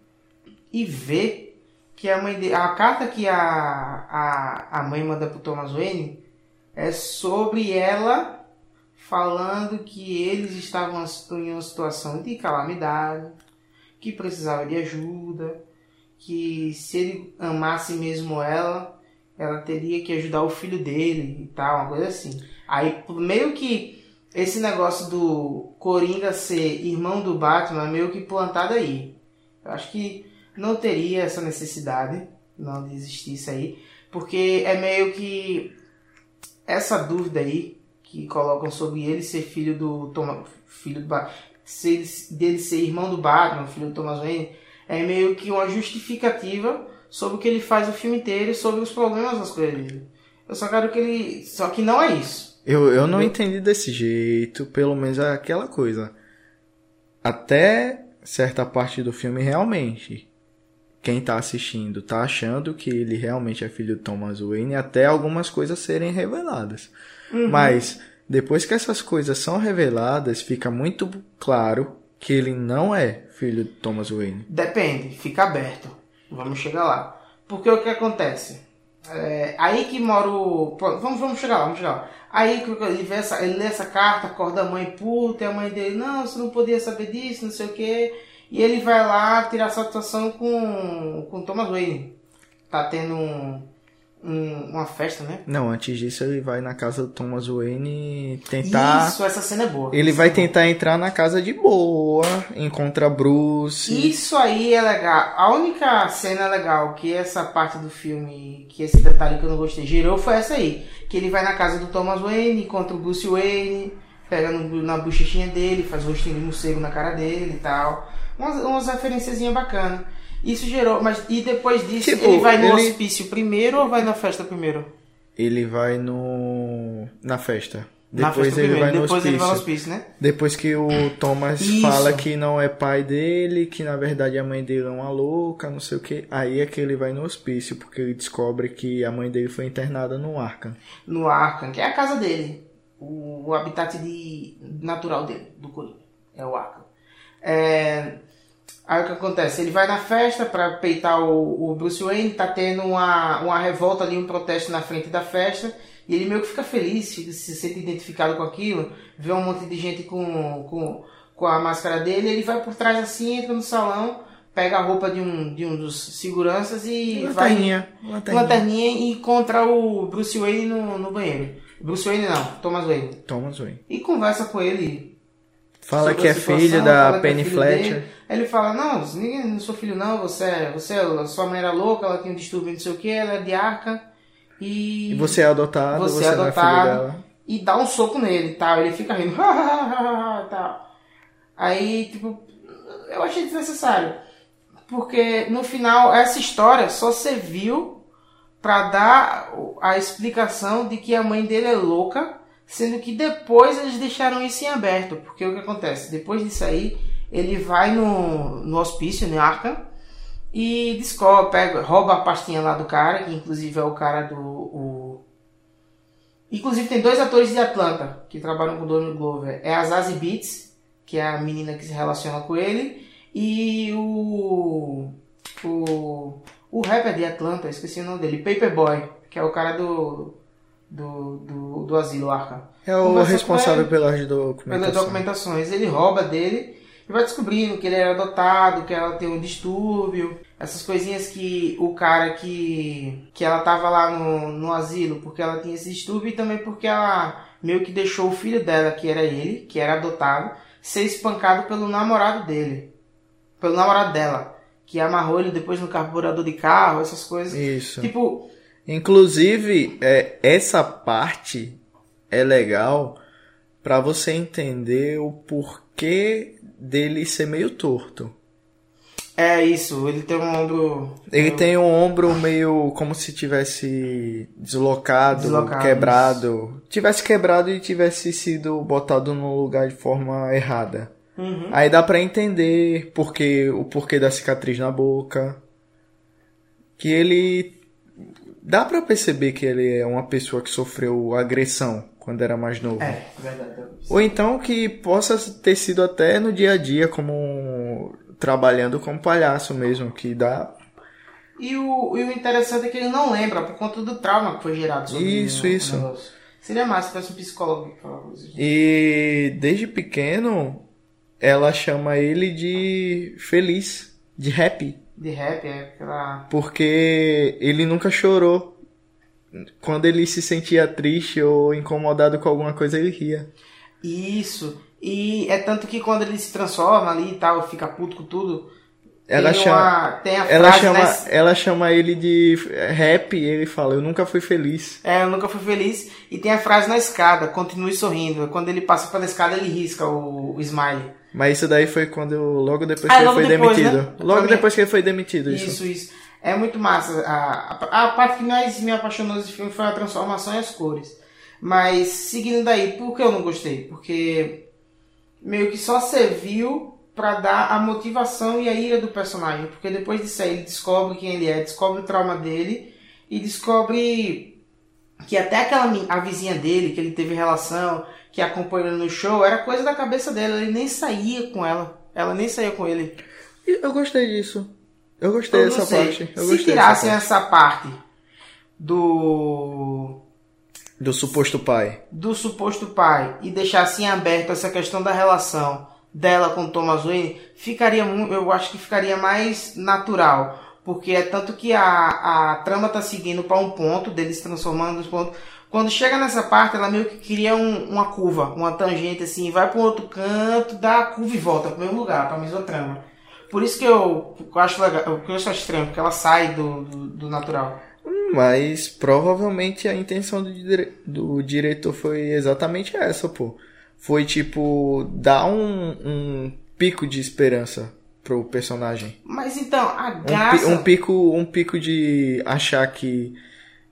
e vê que a mãe dele. A carta que a, a, a mãe manda pro Thomas Wayne é sobre ela falando que eles estavam em uma situação de calamidade, que precisava de ajuda, que se ele amasse mesmo ela, ela teria que ajudar o filho dele e tal, uma coisa assim. Aí meio que esse negócio do Coringa ser irmão do Batman é meio que plantado aí. Eu acho que não teria essa necessidade, não de existir isso aí, porque é meio que essa dúvida aí que colocam sobre ele ser filho do Thomas, filho do Batman, ser, dele ser irmão do Batman, filho do Thomas Wayne, é meio que uma justificativa sobre o que ele faz o filme inteiro sobre os problemas das coisas dele. Eu só quero que ele. Só que não é isso. Eu, eu não entendi desse jeito, pelo menos aquela coisa. Até certa parte do filme, realmente, quem tá assistindo tá achando que ele realmente é filho do Thomas Wayne, até algumas coisas serem reveladas. Mas, depois que essas coisas são reveladas, fica muito claro que ele não é filho de Thomas Wayne. Depende, fica aberto. Vamos chegar lá. Porque o que acontece? É, aí que mora o. Vamos, vamos chegar lá, vamos chegar lá. Aí ele, vê essa, ele lê essa carta, acorda a mãe puta, e a mãe dele, não, você não podia saber disso, não sei o que. E ele vai lá tirar satisfação com, com Thomas Wayne. Tá tendo um, um- uma festa, né? Não, antes disso ele vai na casa do Thomas Wayne tentar. Isso, essa cena é boa. Ele vai é tentar entrar na casa de boa, encontra Bruce. Isso aí é legal. A única cena legal que essa parte do filme, que esse detalhe que eu não gostei, gerou foi essa aí. Que ele vai na casa do Thomas Wayne, encontra o Bruce Wayne, pega no- na bochechinha dele, faz rostinho de morcego na cara dele e tal. Umas, umas referenciazinhas bacanas. Isso gerou, mas e depois disso Tipo, ele vai no ele- hospício primeiro ou vai na festa primeiro? Ele vai no. na festa. Depois festa ele vai no depois ele vai no hospício. hospício, né? Depois que o Thomas Isso. fala que não é pai dele, que na verdade a mãe dele é uma louca, não sei o que, aí é que ele vai no hospício, porque ele descobre que a mãe dele foi internada no Arkham. no Arkham, que é a casa dele, o, o habitat de, natural dele, do Coringa, é o Arkham. É, aí o que acontece? Ele vai na festa para peitar o, o Bruce Wayne, tá tendo uma, uma revolta ali, um protesto na frente da festa, e ele meio que fica feliz, fica- se sente identificado com aquilo, vê um monte de gente com, com, com a máscara dele, ele vai por trás assim, entra no salão, pega a roupa de um, de um dos seguranças e vai Lanterninha. Lanterninha. lanterninha e encontra o Bruce Wayne no, no banheiro. Bruce Wayne não, Thomas Wayne. Thomas Wayne. E conversa com ele. Fala sobre que é situação, filho fala da que é Penny filho Fletcher. dele. Aí ele fala, não, ninguém, não sou filho não, você, é- você, é- sua mãe era louca, ela tinha um distúrbio não sei o que, ela é de arca. E, E você é adotado, Você você, é é adotado. dela. e dá um soco nele e tal. Ele fica rindo. tal. Aí, tipo, eu achei desnecessário. Porque no final essa história só serviu pra dar a explicação de que a mãe dele é louca, sendo que depois eles deixaram isso em aberto. Porque o que acontece? Depois disso aí, ele vai no, no hospício, no Arkham, e descobre, pega, rouba a pastinha lá do cara, que inclusive é o cara do. O... Inclusive tem dois atores de Atlanta que trabalham com o Donald Glover. É a Zazie Beats, que é a menina que se relaciona com ele, e o. O. O rapper de Atlanta, esqueci o nome dele, Paperboy, que é o cara do. Do, do, do asilo Arkham. É o Conversa responsável ele. pelas Pelas documentações. documentações. Ele rouba dele e vai descobrindo que ele era adotado, que ela tem um distúrbio. Essas coisinhas que o cara que. que ela tava lá no, no asilo porque ela tinha esse distúrbio e também porque ela meio que deixou o filho dela, que era ele, que era adotado, ser espancado pelo namorado dele. Pelo namorado dela. Que amarrou ele depois no carburador de carro, essas coisas. Isso. Tipo, Inclusive, é, essa parte é legal para você entender o porquê dele ser meio torto. É isso, ele tem um ombro. Ele tem um ombro meio como se tivesse deslocado, Deslocado, quebrado. Tivesse quebrado e tivesse sido botado no lugar de forma errada. Uhum. Aí dá pra entender porque, o porquê da cicatriz na boca. Que ele. Dá pra perceber que ele é uma pessoa que sofreu agressão quando era mais novo. É, verdade. Ou então que possa ter sido até no dia a dia, como trabalhando como palhaço mesmo, que dá. E o, e o interessante é que ele não lembra por conta do trauma que foi gerado sobre Isso, o isso. negócio. Seria massa se tivesse um psicólogo que falava isso. E desde pequeno ela chama ele de feliz, de happy, De rap, é aquela. porque ele nunca chorou. Quando ele se sentia triste ou incomodado com alguma coisa, ele ria. Isso. E é tanto que quando ele se transforma ali e tal, fica puto com tudo. Ela tem chama, uma- tem a ela frase chama, nas- ela chama ele de rap e ele fala: Eu nunca fui feliz. É, eu nunca fui feliz. E tem a frase na escada, continue sorrindo. Quando ele passa pela escada, ele risca o, o smile. Mas isso daí foi quando logo depois Ah, que ele foi depois, demitido. né? Logo mim- depois que ele foi demitido. Isso. Isso, isso. É muito massa. A, a, a parte que mais me apaixonou desse filme foi a transformação e as cores. Mas, seguindo daí, por que eu não gostei? Porque meio que só serviu pra dar a motivação e a ira do personagem. Porque depois disso aí ele descobre quem ele é, descobre o trauma dele e descobre que até aquela a vizinha dele, que ele teve relação, que acompanhou ele no show, era coisa da cabeça dela. Ele nem saía com ela. Ela nem saía com ele. Eu gostei disso. Eu gostei Eu dessa sei. parte. Eu Se tirassem essa parte do parte. Do suposto pai. do suposto pai e deixassem aberto essa questão da relação dela com Thomas Wayne, ficaria eu acho que ficaria mais natural, porque é tanto que a, a trama tá seguindo para um ponto deles transformando os pontos. Quando chega nessa parte, ela meio que cria um- uma curva, uma tangente assim, vai para um outro canto, dá a curva e volta para o mesmo lugar, para a mesma trama. Por isso que eu, eu acho legal, que eu acho estranho, porque ela sai do, do, do natural. Mas provavelmente a intenção do, dire... do diretor foi exatamente essa, pô. Foi tipo dar um, um pico de esperança pro personagem. Mas então, a Um, graça. um pico, um pico de achar que,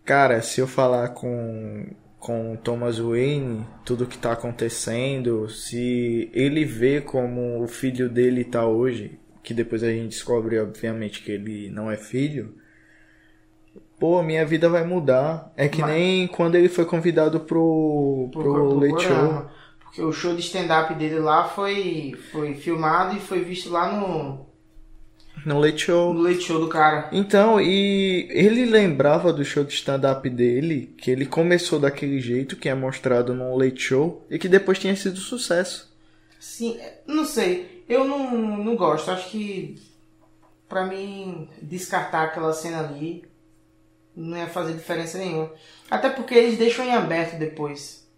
cara, se eu falar com com Thomas Wayne, tudo que tá acontecendo, se ele vê como o filho dele tá hoje, que depois a gente descobre obviamente que ele não é filho, pô, minha vida vai mudar. É que Mas- nem quando ele foi convidado pro pro, pro Late Show. Porque o show de stand-up dele lá foi, foi filmado e foi visto lá no, No Late Show. no Late Show do cara. Então, e ele lembrava do show de stand-up dele, que ele começou daquele jeito, que é mostrado no Late Show, e que depois tinha sido sucesso. Sim, é, não sei. Eu não, não gosto. Acho que pra mim descartar aquela cena ali não ia fazer diferença nenhuma. Até porque eles deixam em aberto depois.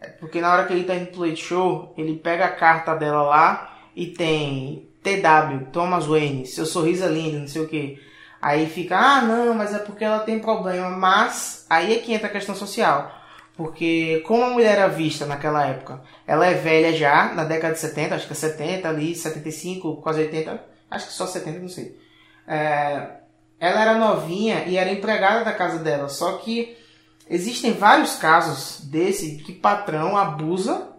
É, Porque na hora que ele tá indo pro Late Show, ele pega a carta dela lá e tem TW, Thomas Wayne, seu sorriso é lindo, não sei o que. Aí fica, ah não, mas é porque ela tem problema. Mas aí é que entra a questão social. Porque como a mulher era vista naquela época, ela é velha já, na década de 70, acho que é 70 ali, 75, quase 80, acho que só 70, não sei. É, ela era novinha e era empregada da casa dela, só que existem vários casos desse que patrão abusa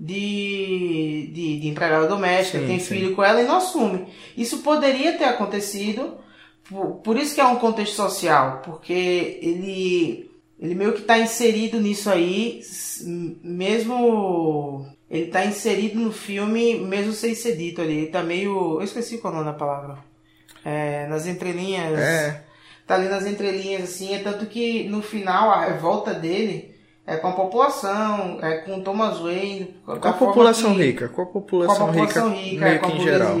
de, de, de empregada doméstica, Sim, tem sim. filho com ela e não assume. Isso poderia ter acontecido, por, por isso que é um contexto social, porque ele, ele meio que está inserido nisso aí, mesmo. Ele está inserido no filme, mesmo sem ser dito ali. Ele tá meio. Eu esqueci qual é o nome da palavra. É, nas entrelinhas É, tá ali nas entrelinhas assim, é tanto que no final a revolta dele é com a população, é com o Thomas Wayne, com a população que- rica, com a com a população, população rica, rica, meio com a em geral.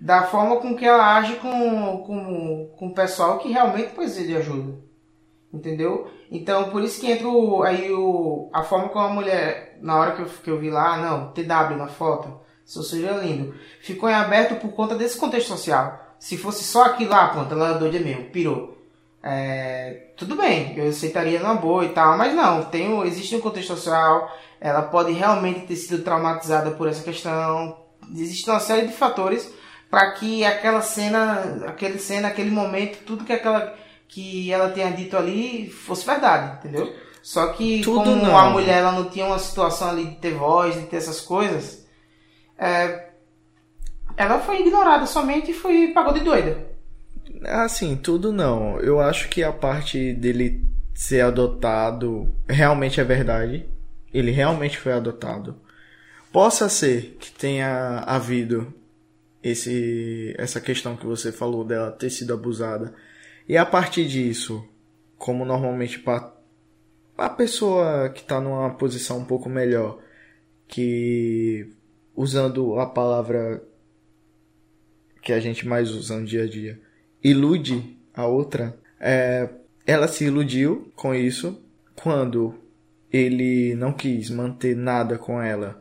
da forma com que ela age com, com, com o pessoal que realmente precisa de ajuda. Entendeu? Então, por isso que entra o, aí o, a forma como a mulher, na hora que eu, que eu vi lá, não, TW na foto, seu seja lindo, ficou em aberto por conta desse contexto social. Se fosse só aquilo lá, pronto, ela é doida mesmo, pirou. É, tudo bem, eu aceitaria numa boa e tal, mas não, tem, um- existe um contexto social, ela pode realmente ter sido traumatizada por essa questão, existe uma série de fatores para que aquela cena, aquele cena, aquele momento, tudo que aquela que ela tenha dito ali fosse verdade, entendeu? Só que Tudo como não. a mulher ela não tinha uma situação ali de ter voz, de ter essas coisas, é, ela foi ignorada somente e foi pagou de doida. Assim, tudo não. Eu acho que a parte dele ser adotado realmente é verdade. Ele realmente foi adotado. Possa ser que tenha havido esse essa questão que você falou dela ter sido abusada. E a partir disso, como normalmente para a pessoa que está numa posição um pouco melhor, que usando a palavra que a gente mais usa no dia a dia, ilude a outra, é, ela se iludiu com isso quando ele não quis manter nada com ela.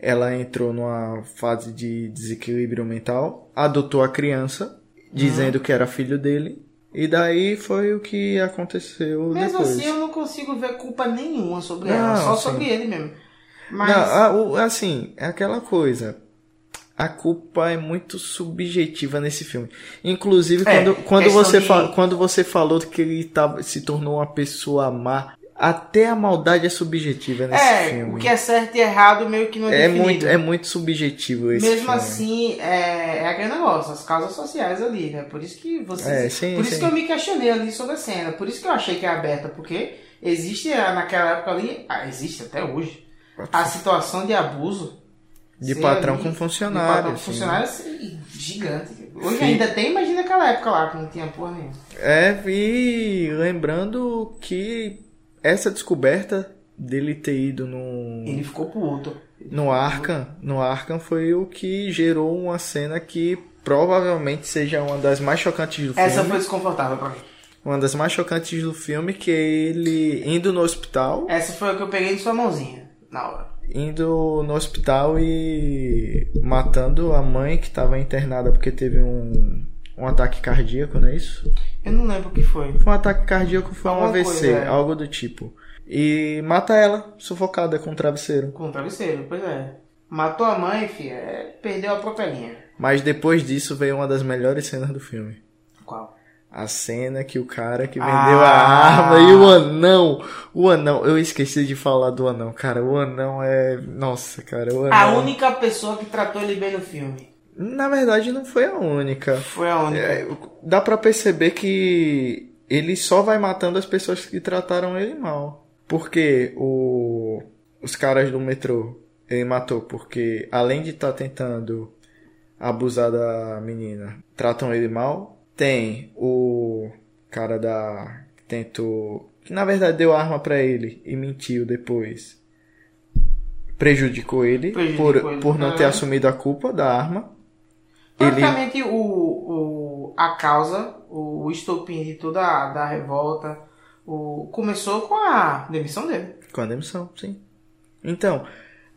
Ela entrou numa fase de desequilíbrio mental, adotou a criança, dizendo que era filho dele, e daí foi o que aconteceu Mesmo depois. assim, eu não consigo ver culpa nenhuma sobre Não, ela, só sim. sobre ele mesmo. Mas Não, assim, é aquela coisa. A culpa é muito subjetiva nesse filme. Inclusive, É, quando, quando, você de- quando você falou que ele tava, se tornou uma pessoa má, até a maldade é subjetiva nesse é, filme. o que é certo e errado meio que não é, é, definido. muito, é muito subjetivo esse Mesmo filme. assim, é, é aquele negócio, as causas sociais ali, né? Por isso que você. É, sim, por isso sim. que eu me questionei ali sobre a cena. Por isso que eu achei que é aberta, porque existe ah, naquela época ali, ah, existe até hoje, a situação de abuso. De patrão ali- com de funcionário. patrão com assim. funcionário assim, gigante. Hoje Sim. ainda tem, imagina aquela época lá que não tinha porra nenhuma. É, e lembrando que essa descoberta dele ter ido no. Ele ficou puto. No Arkham, no Arkham foi o que gerou uma cena que provavelmente seja uma das mais chocantes do Essa filme. foi desconfortável pra mim. Uma das mais chocantes do filme, que é ele indo no hospital, Essa foi a que eu peguei de sua mãozinha na hora. Indo no hospital e matando a mãe que estava internada porque teve um, um ataque cardíaco, não é isso? Eu não lembro o que foi. Foi um ataque cardíaco, foi um Alguma AVC, coisa, é. algo do tipo. E mata ela, sufocada com um travesseiro. Com o travesseiro, pois é. Matou a mãe, filha, é, perdeu a própria linha. Mas depois disso veio uma das melhores cenas do filme. Qual? A cena que o cara que vendeu Ah. a arma e o anão. O anão, eu esqueci de falar do anão, cara. O anão é. Nossa, cara, o anão. A única pessoa que tratou ele bem no filme. Na verdade, não foi a única. Foi a única. É, dá pra perceber que ele só vai matando as pessoas que trataram ele mal. Porque o, os caras do metrô ele matou porque além de estar tentando abusar da menina, tratam ele mal. Tem o cara da que tentou que na verdade deu arma pra ele e mentiu depois. Prejudicou ele Prejudicou por, ele, por não ter é. assumido a culpa da arma. Ele Praticamente o, o, a causa, o, o estopim de toda a da revolta, o, começou com a demissão dele. Com a demissão, sim. Então,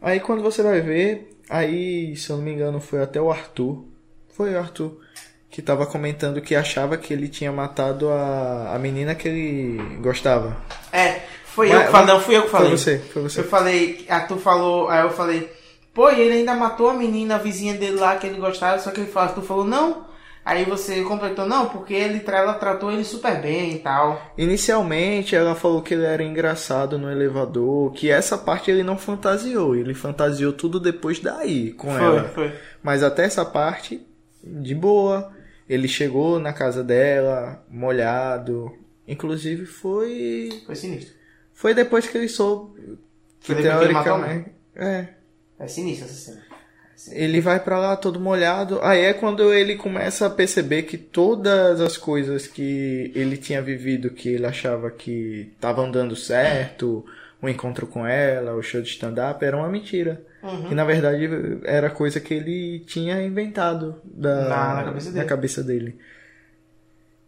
aí quando você vai ver, aí, se eu não me engano, foi até o Arthur. Foi o Arthur. Que tava comentando que achava que ele tinha matado a, a menina que ele gostava. É, foi Mas- eu que falei, não fui eu que falei. Foi você, foi você. Eu falei, a tu falou, aí eu falei, pô, e ele ainda matou a menina, a vizinha dele lá que ele gostava, só que ele falou, tu falou, não. Aí você completou, não, porque ele, ela tratou ele super bem e tal. Inicialmente ela falou que ele era engraçado no elevador, que essa parte ele não fantasiou, ele fantasiou tudo depois daí com Foi, ela. foi. Mas até essa parte, de boa. Ele chegou na casa dela, molhado. Inclusive foi. Foi sinistro. Foi depois que ele soube. Que Foi depois que teoricamente. É. É sinistro essa cena. Ele vai pra lá todo molhado. Aí é quando ele começa a perceber que todas as coisas que ele tinha vivido, que ele achava que estavam dando certo, o encontro com ela, o show de stand-up, era uma mentira. Uhum. Que na verdade era coisa que ele tinha inventado da, Na- na cabeça dele. cabeça dele.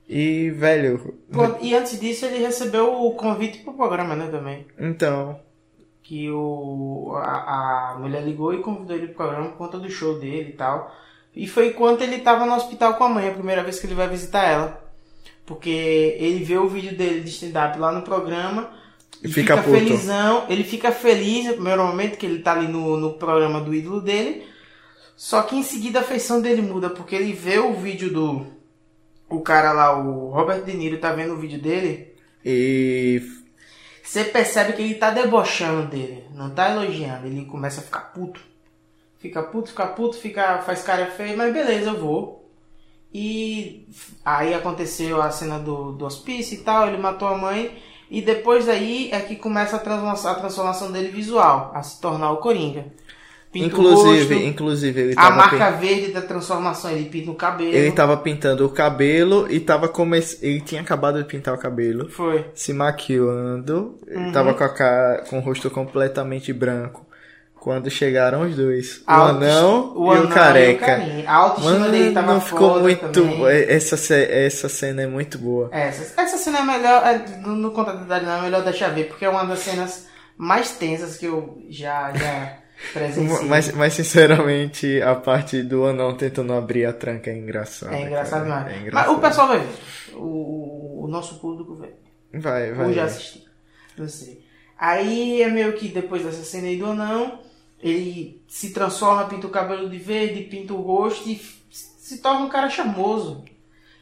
E, velho, e antes disso ele recebeu o convite pro programa, né, também. então, Que o, a, a mulher ligou e convidou ele pro programa por conta do show dele e tal. E foi enquanto ele tava no hospital com a mãe, a primeira vez que ele vai visitar ela. Porque ele vê o vídeo dele de stand-up lá no programa e Fica fica, felizão. Ele fica feliz no primeiro momento que ele tá ali no, no programa do ídolo dele. Só que em seguida a feição dele muda, porque ele vê o vídeo do. O cara lá, o Robert De Niro, tá vendo o vídeo dele. E. Você percebe que ele tá debochando dele, não tá elogiando. Ele começa a ficar puto. Fica puto, fica puto, fica, faz cara feia, mas beleza, eu vou. E aí aconteceu a cena do, do hospício e tal, ele matou a mãe. E depois daí é que começa a transformação, a transformação dele visual, a se tornar o Coringa. Pinta Inclusive, o rosto, inclusive ele a tava, marca pin- verde da transformação, ele pinta o cabelo. ele tava pintando o cabelo e tava come... ele tinha acabado de pintar o cabelo, Foi. se maquiando, ele Uhum. tava com, a cara... com o rosto completamente branco. Quando chegaram os dois, o anão o e anão o careca. carinha. A autoestima dele tava Mano, ficou muito. também. Essa, essa cena é muito boa. Essa, essa cena é melhor, é, no, no Contabilidade não é melhor deixar ver, porque é uma das cenas mais tensas que eu já, já presenciei. Mas, mas sinceramente, a parte do anão tentando abrir a tranca é engraçada. é engraçado cara. demais. É Mas engraçado. o pessoal vai ver. O, o nosso público vai. Vai, vai. Ou já assistiu. Não sei. Aí é meio que depois dessa cena aí do anão, ele se transforma, pinta o cabelo de verde, pinta o rosto e se torna um cara charmoso.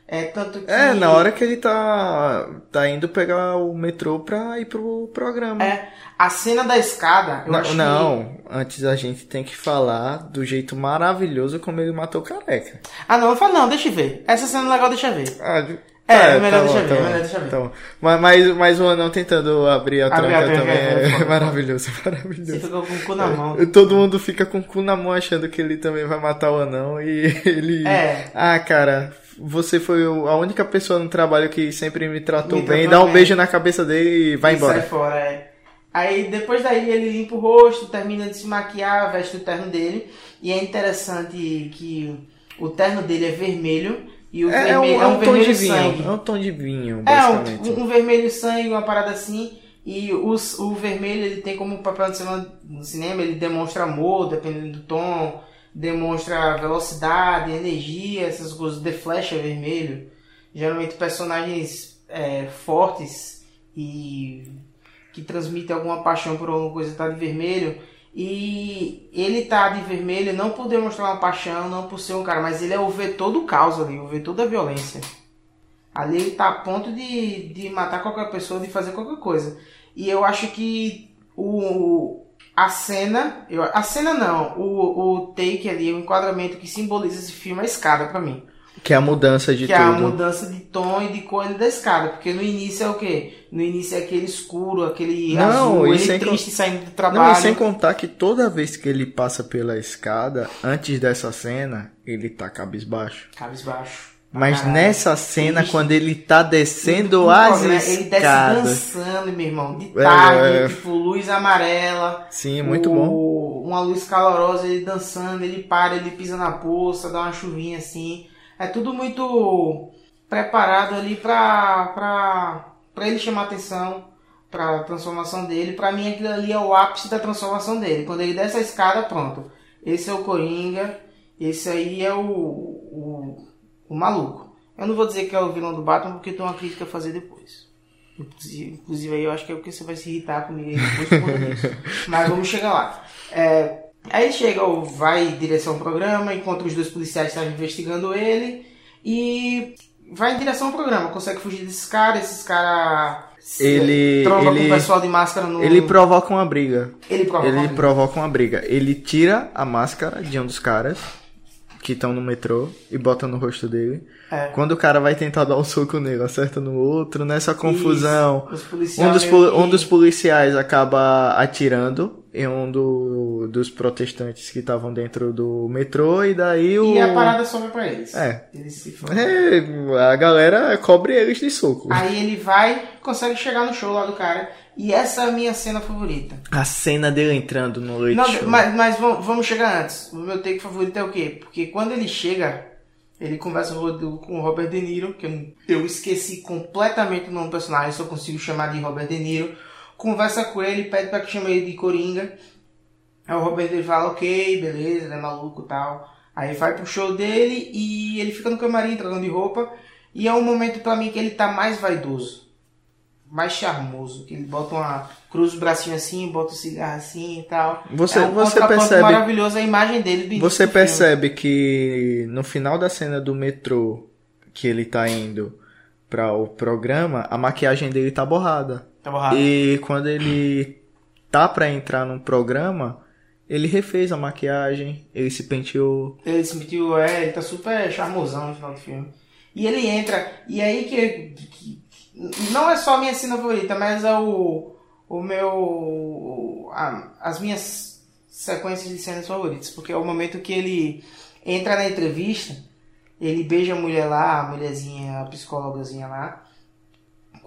É tanto que. É, na hora que ele tá, tá indo pegar o metrô pra ir pro programa. É, a cena da escada, eu não, acho que- não, antes a gente tem que falar do jeito maravilhoso como ele matou o careca. Ah, não, eu falo, não, deixa eu ver. Essa cena é legal, deixa eu ver. Ah, É, é melhor tá deixar bom, ver, tá é melhor deixar ver. tá. Mas, mas, o anão tentando abrir a Abrir tranca a também é é, maravilhoso, Você maravilhoso. ficou com o cu na mão. Todo mundo fica com o cu na mão achando que ele também vai matar o anão e ele. É. Ah, cara, você foi a única pessoa no trabalho que sempre me tratou Me bem. Dá um bem. beijo na cabeça dele e vai E embora. Sai fora, é. Aí depois daí ele limpa o rosto, termina de se maquiar, veste o terno dele. E é interessante que o terno dele é vermelho e o É, é um, vermelho é um tom vermelho de vinho. sangue. É um tom de vinho, É, basicamente. um, um vermelho sangue, uma parada assim. E os, o vermelho ele tem como papel no cinema, ele demonstra amor, dependendo do tom, demonstra velocidade, energia, essas coisas. The Flash é vermelho. Geralmente personagens é, fortes e que transmitem alguma paixão por alguma coisa tá de vermelho. E ele tá de vermelho não por demonstrar uma paixão, não por ser um cara, mas ele é o vetor do caos ali, o vetor da violência. Ali ele tá a ponto de, de matar qualquer pessoa, de fazer qualquer coisa. E eu acho que o, a cena, eu, a cena não, o, o take ali, o enquadramento que simboliza esse filme é a escada pra mim. Que é a mudança de que é a tudo. mudança de tom e de cor da escada. Porque no início é o quê? No início é aquele escuro, aquele Não, azul, ele sem triste saindo do Não, trabalho. e sem contar que toda vez que ele passa pela escada, antes dessa cena, ele tá cabisbaixo. Cabisbaixo. Mas Caralho. nessa cena, Triste. quando ele tá descendo Tudo, as né? Ele desce escadas. dançando, meu irmão. De É, tarde, é. tipo, luz amarela. Sim, muito o- bom. Uma luz calorosa, ele dançando, ele para, ele pisa na poça, dá uma chuvinha assim. É tudo muito preparado ali pra, pra, pra ele chamar atenção, pra transformação dele. Pra mim aquilo ali é o ápice da transformação dele. Quando ele desce a escada, pronto. Esse é o Coringa, esse aí é o, o, o maluco. Eu não vou dizer que é o vilão do Batman porque tem uma crítica a fazer depois. Inclusive, aí eu acho que é porque você vai se irritar comigo depois por disso. Mas vamos chegar lá. É, aí chega, vai em direção ao programa, encontra os dois policiais que estavam investigando ele e vai em direção ao programa. Consegue fugir desses caras, esses caras Ele- tromba com ele- o pessoal de máscara no. Ele provoca uma briga. ele provoca. Ele provoca uma briga. Ele tira a máscara de um dos caras que estão no metrô e bota no rosto dele. É. Quando o cara vai tentar dar um soco nele, acerta no outro, nessa confusão. Os policiais Um dos, que- um dos policiais acaba atirando em um do- dos protestantes que estavam dentro do metrô e daí o. E a parada sobra pra eles. É. Eles se. É, a galera cobre eles de soco. Aí ele vai, consegue chegar no show lá do cara. E essa é a minha cena favorita. A cena dele entrando no leite Não, show. mas, mas vamos, vamos chegar antes. O meu take favorito é o quê? Porque quando ele chega, ele conversa com com o Robert De Niro, que eu, eu esqueci completamente o nome do personagem, só consigo chamar de Robert De Niro. Conversa com ele, pede pra que chame ele de Coringa. Aí o Robert Niro fala, ok, beleza, ele é maluco e tal. Aí vai pro show dele e ele fica no camarim trocando de roupa. E é um momento pra mim que ele tá mais vaidoso. mais charmoso. Que ele bota uma. cruza os bracinhos assim, bota o cigarro assim e tal. Você, é um você percebe. maravilhoso a imagem dele do Você do filme. percebe que no final da cena do metrô que ele tá indo para o programa, a maquiagem dele tá borrada. Tá. E quando ele tá pra entrar num programa, ele refez a maquiagem, ele se penteou. Ele se sentiu, é, ele tá super charmosão no final do filme. E ele entra, e aí que, que- que- não é só a minha cena favorita, mas é o, o meu, a- as minhas sequências de cenas favoritas, porque é o momento que ele entra na entrevista, ele beija a mulher lá, a mulherzinha, a psicólogazinha lá.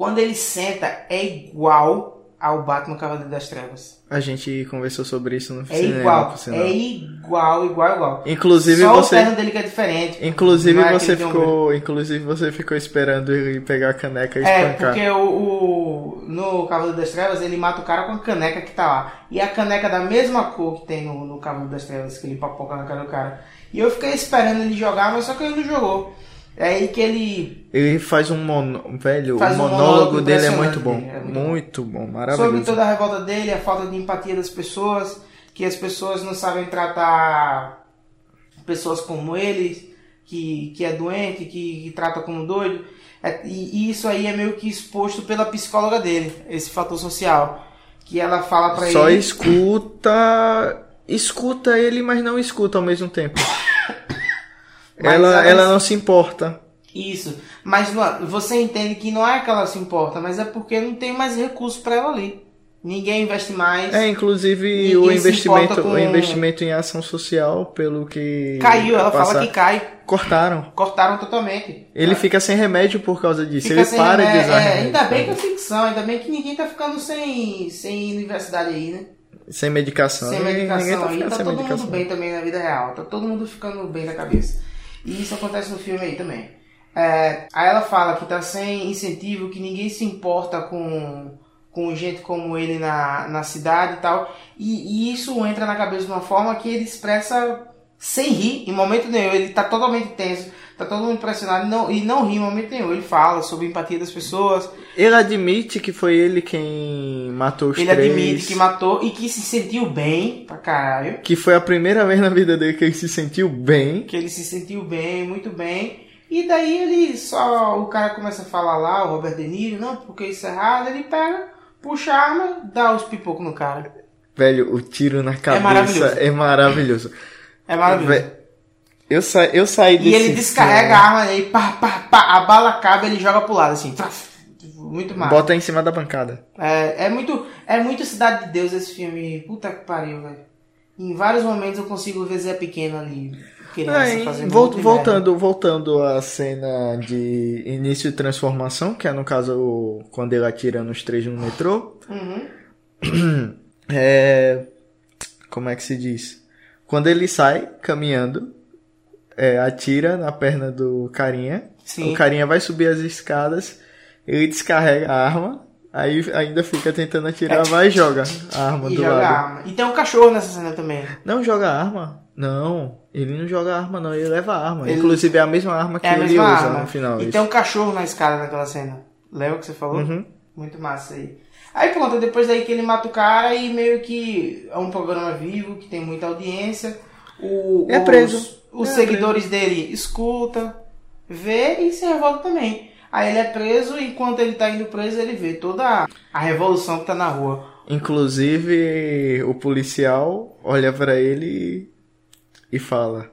Quando ele senta, é igual ao Batman Cavaleiro das Trevas. A gente conversou sobre isso no É cinema, igual, é igual, igual, igual. Inclusive Só o você, terno dele que é diferente. inclusive é você ficou, inclusive você ficou esperando ele pegar a caneca e É, espancar. porque o, o- no Cavaleiro das Trevas ele mata o cara com a caneca que tá lá. E a caneca da mesma cor que tem no, no Cavaleiro das Trevas, que ele papoca na cara do cara. E eu fiquei esperando ele jogar, mas só que ele não jogou. É aí que ele. Ele faz um mono... velho, Faz o um monólogo monólogo dele é muito bom, é muito muito, bom, Sobre maravilhoso. toda a revolta dele, a falta de empatia das pessoas, que as pessoas não sabem tratar pessoas como ele, que, que é doente, que, que trata como doido. É, e, e isso aí é meio que exposto pela psicóloga dele, esse fator social. Que ela fala pra Só ele. escuta, escuta ele, mas não escuta ao mesmo tempo. Ela, ela- ela não se importa. Isso. Mas não- você entende que não é que ela se importa, mas é porque não tem mais recurso pra ela ali. Ninguém investe mais. É, inclusive Ninguém o investimento, com- o investimento em ação social, pelo que Caiu, ela passa- fala que cai. cortaram. Cortaram totalmente. Ele fica sem remédio por causa disso. Fica ele para de remédio. usar É, remédio. ainda bem que é ficção, ainda bem que ninguém tá ficando sem, sem universidade aí, né? Sem medicação. sem Ninguém- medicação ninguém tá aí, ficando tá sem todo medicação. mundo bem também na vida real. Tá todo mundo ficando bem da cabeça. E isso acontece no filme aí também. É, aí ela fala que tá sem incentivo, que ninguém se importa com, com gente como ele na, na cidade e tal. E, e isso entra na cabeça de uma forma que ele expressa sem rir em momento nenhum. Ele tá totalmente tenso, tá todo mundo impressionado não, e não ri em momento nenhum. Ele fala sobre empatia das pessoas, Ele admite que foi ele quem matou os ele três. admite que matou e que se sentiu bem pra caralho. que foi a primeira vez na vida dele que ele se sentiu bem. que ele se sentiu bem, muito bem. E daí ele só. O cara começa a falar lá, o Robert De Niro, não, porque isso é errado. Ele pega, puxa a arma, dá os pipocos no cara. Velho, o tiro na cabeça maravilhoso. é maravilhoso. É maravilhoso. Eu, sa eu saí desse E ele descarrega filme, a arma aí, pá, pá, pá, a bala acaba ele joga pro lado, assim. traf. Muito massa. Bota em cima da bancada. É, é muito. É muito Cidade de Deus esse filme. Puta que pariu, velho. Em vários momentos eu consigo ver Zé Pequeno ali. Fazendo vol- voltando, voltando à cena de início de transformação, que é no caso o- quando ele atira nos três no metrô. Uhum. É. Como é que se diz? Quando ele sai caminhando, é, atira na perna do carinha. Sim. O carinha vai subir as escadas, ele descarrega a arma, aí ainda fica tentando atirar, vai e joga a arma É. E do joga a lado. arma. E tem um cachorro nessa cena também. Não joga a arma? Não, ele não joga a arma, não, ele leva a arma. Ele- Inclusive é a mesma arma que É a ele usa arma. no final. E isso. tem um cachorro na escada naquela cena. Lembra que você falou? Uhum. Muito massa aí. Aí pronto, depois daí que ele mata o cara e meio que é um programa vivo, que tem muita audiência. O, É os- preso. Os É seguidores dele escuta, vê e se revolta também. Aí ele é preso e enquanto ele tá indo preso, ele vê toda a- revolução que tá na rua. Inclusive, o policial olha pra ele e fala: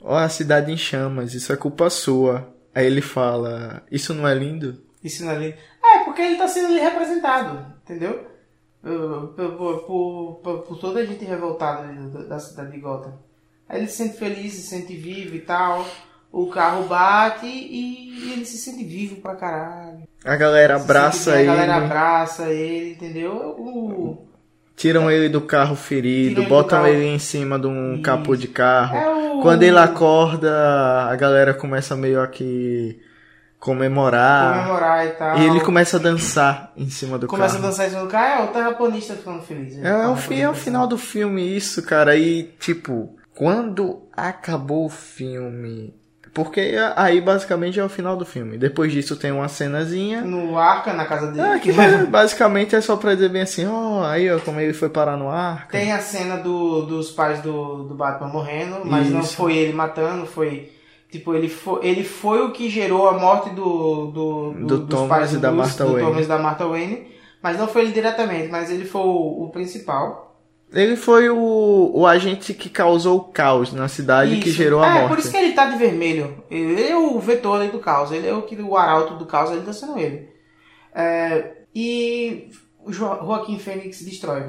Ó, a cidade em chamas, isso é culpa sua. Aí ele fala: Isso não é lindo? Isso não é lindo. É, porque ele tá sendo ali representado, entendeu? Por, por, por- por- toda a gente revoltada da cidade de Gotham. Aí ele se sente feliz, se sente vivo e tal. O carro bate e ele se sente vivo pra caralho. A galera abraça ele, A galera abraça ele, entendeu? O, tiram ele do carro ferido, Tiram ele botam carro. ele em cima de um Isso. capô de carro. é o, Quando ele acorda, a galera começa meio a que comemorar. comemorar e tal. E ele começa a dançar em cima do Começa a carro. dançar em cima do carro. É o terraplanista ficando feliz. né? É, é, o, a fi- é o final do filme isso, cara. E, tipo, quando acabou o filme, Porque aí basicamente é o final do filme. Depois disso tem uma cenazinha. No arca, na casa dele. Ah, que basicamente é só pra dizer bem assim, ó, oh, aí ó, como ele foi parar no arca. Tem a cena do, dos pais do, do Batman morrendo, mas Isso. não foi ele matando, foi. Tipo, ele foi, ele foi o que gerou a morte do, do, do, do dos Thomas pais e da Martha do Wayne. Thomas da Martha Wayne. Mas não foi ele diretamente, mas ele foi o, o principal. Ele foi o, o agente que causou o caos na cidade isso. que gerou a é, morte. É, por isso que ele tá de vermelho. Ele é o vetor do caos. Ele é o, que, o arauto do caos, ele tá sendo ele. É, e o Joaquim Fênix destrói.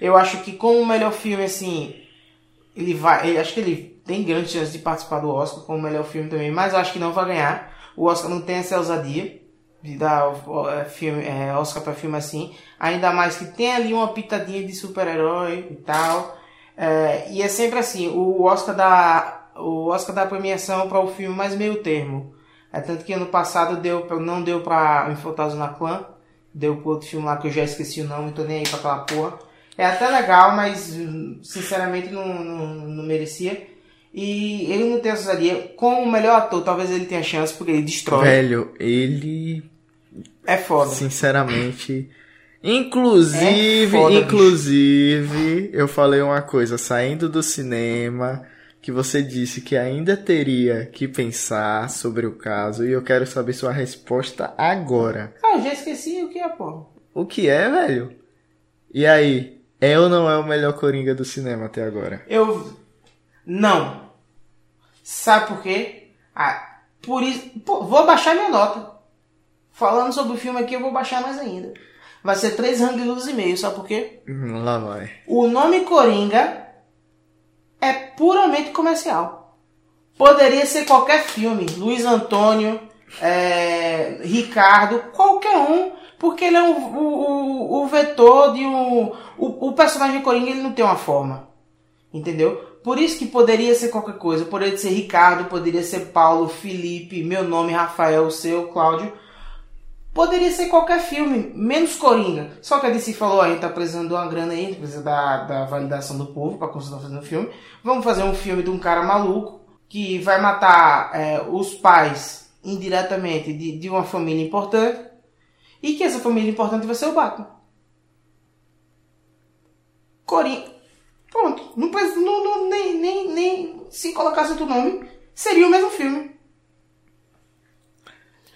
Eu acho que como o melhor filme, assim, ele vai. Ele, acho que ele tem grande chance de participar do Oscar como o melhor filme também, mas acho que não vai ganhar. O Oscar não tem essa ousadia de dar é, filme, é, Oscar para filme assim. Ainda mais que tem ali uma pitadinha de super-herói e tal. É, e é sempre assim, o Oscar da, o Oscar da premiação para o filme mais meio termo. É tanto que ano passado deu, não deu pra Infotazo na Clã, deu pro outro filme lá que eu já esqueci o nome, tô nem aí pra aquela porra. É até legal, mas sinceramente não, não, não merecia. E ele não tem ousadia. Como o melhor ator, talvez ele tenha chance, porque ele destrói. Velho, ele é foda. Sinceramente. Inclusive, é foda, inclusive, bicho. eu falei uma coisa saindo do cinema que você disse que ainda teria que pensar sobre o caso e eu quero saber sua resposta agora. Ah, já esqueci o que é, pô. O que é, velho? E aí, é ou não é o melhor Coringa do cinema até agora? Eu não. Sabe por quê? Ah, por isso, pô, vou baixar minha nota. Falando sobre o filme aqui, eu vou baixar mais ainda. Vai ser 3 Hang e meio, sabe por quê? Hum, lá vai. O nome Coringa é puramente comercial. Poderia ser qualquer filme. Luiz Antônio, é, Ricardo, qualquer um. Porque ele é um, o, o, o vetor de um. O, o personagem Coringa ele não tem uma forma. Entendeu? Por isso que poderia ser qualquer coisa. Poderia ser Ricardo, poderia ser Paulo, Felipe, meu nome, Rafael, o seu, Cláudio. Poderia ser qualquer filme, menos Coringa. Só que a DC falou, a gente tá precisando de uma grana aí, precisa da, da validação do povo para continuar fazendo filme. Vamos fazer um filme de um cara maluco que vai matar é, os pais indiretamente de, de uma família importante e que essa família importante vai ser o Batman. Coringa. Pronto. Não, não, nem, nem, nem se colocasse outro nome, seria o mesmo filme.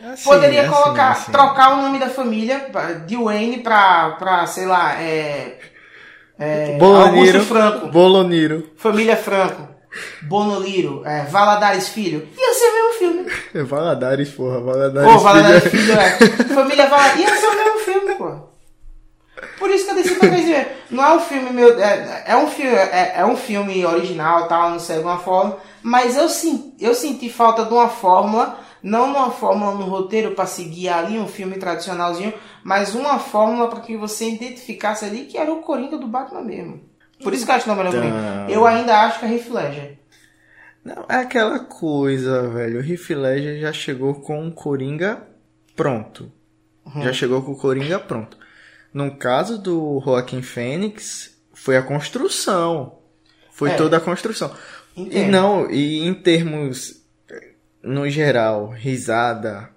Assim, Poderia assim, colocar, assim. trocar o nome da família de Wayne pra, pra sei lá, é. é Augusto Franco. Boloniro. Família Franco. Bonoliro. É, Valadares Filho. Ia ser o mesmo filme. É Valadares, porra. Valadares, Pô, Valadares Filho. filho é. Família Valadares. Ia ser o mesmo filme, pô. Por isso que eu decidi pra não é um filme meu, é, é um filme, é, é, um filme original, tal, não sei de alguma forma, mas eu, eu senti falta de uma fórmula não uma fórmula no roteiro para seguir ali um filme tradicionalzinho, mas uma fórmula para que você identificasse ali que era o Coringa do Batman mesmo. Por isso que eu acho que não é então... Eu ainda acho que é Heath Ledger. Não, é aquela coisa, velho. O Heath Ledger já chegou com o Coringa pronto. Uhum. Já chegou com o Coringa pronto. No caso do Joaquim Fênix, foi a construção. Foi é. toda a construção. Entendo. E não, e em termos no geral, risada,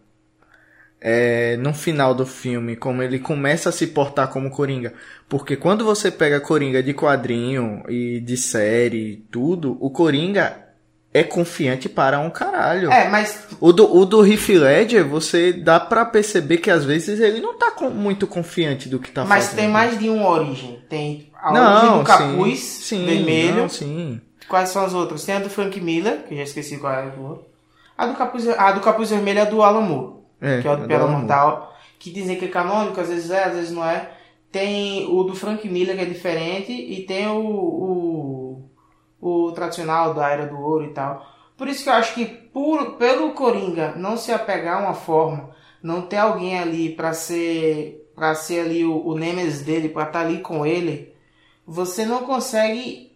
é, no final do filme, como ele começa a se portar como Coringa. Porque quando você pega Coringa de quadrinho e de série e tudo, o Coringa é confiante para um caralho. É, mas. O do, o do Heath Ledger, você dá para perceber que às vezes ele não tá com, muito confiante do que tá mas fazendo. Mas tem mais de uma origem. Tem a não, origem do capuz sim, sim, vermelho. Não, sim. Quais são as outras? Tem a do Frank Miller, que eu já esqueci qual é o outro. A do capuz, a do capuz vermelho é do Alan Moore, é, que é o do é Pedra Mortal, que dizem que é canônico, às vezes é, às vezes não é. Tem o do Frank Miller, que é diferente, e tem o, o, o tradicional da Era do Ouro e tal. Por isso que eu acho que por, pelo Coringa não se apegar a uma forma, não ter alguém ali para ser para ser ali o, o Nemesis dele, para estar tá ali com ele, você não consegue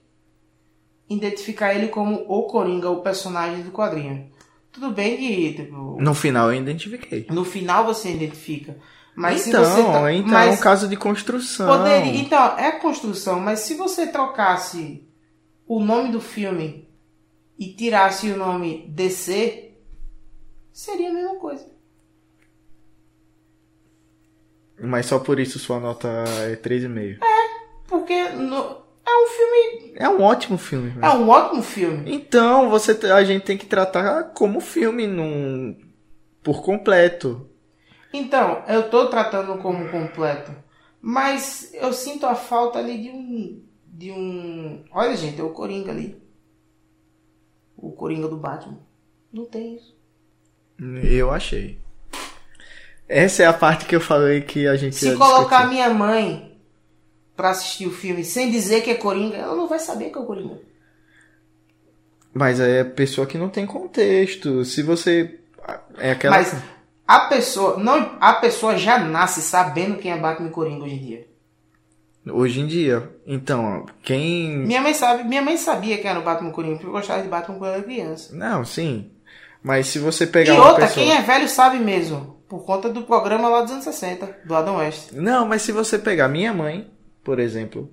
identificar ele como o Coringa, o personagem do quadrinho. Tudo bem que. Tipo, no final eu identifiquei. No final você identifica. Mas então, se você. Tá, então mas é um caso de construção. Poderia, então, é construção, mas se você trocasse o nome do filme e tirasse o nome DC, seria a mesma coisa. Mas só por isso sua nota é 3,5. Porque no- é um filme. É um ótimo filme. velho. É um ótimo filme. Então, você, a gente tem que tratar como filme num, por completo. Então, eu tô tratando como completo. Mas eu sinto a falta ali de um. De um. Olha, gente, é o Coringa ali. O Coringa do Batman. Não tem isso. Eu achei. Essa é a parte que eu falei que a gente Se colocar discutir. minha mãe pra assistir o filme sem dizer que é Coringa, ela não vai saber que é o Coringa. Mas aí é pessoa que não tem contexto. Se você. É aquela. Mas a pessoa. Não, a pessoa já nasce sabendo quem é Batman e Coringa hoje em dia. Hoje em dia. Então, quem. Minha mãe sabe, minha mãe sabia quem era o Batman e Coringa, porque eu gostava de Batman quando era criança. Não, sim. Mas se você E pegar uma outra, pessoa. quem é velho sabe mesmo. Por conta do programa lá dos anos 60, do Adam West. Não, mas se você pegar minha mãe, por exemplo.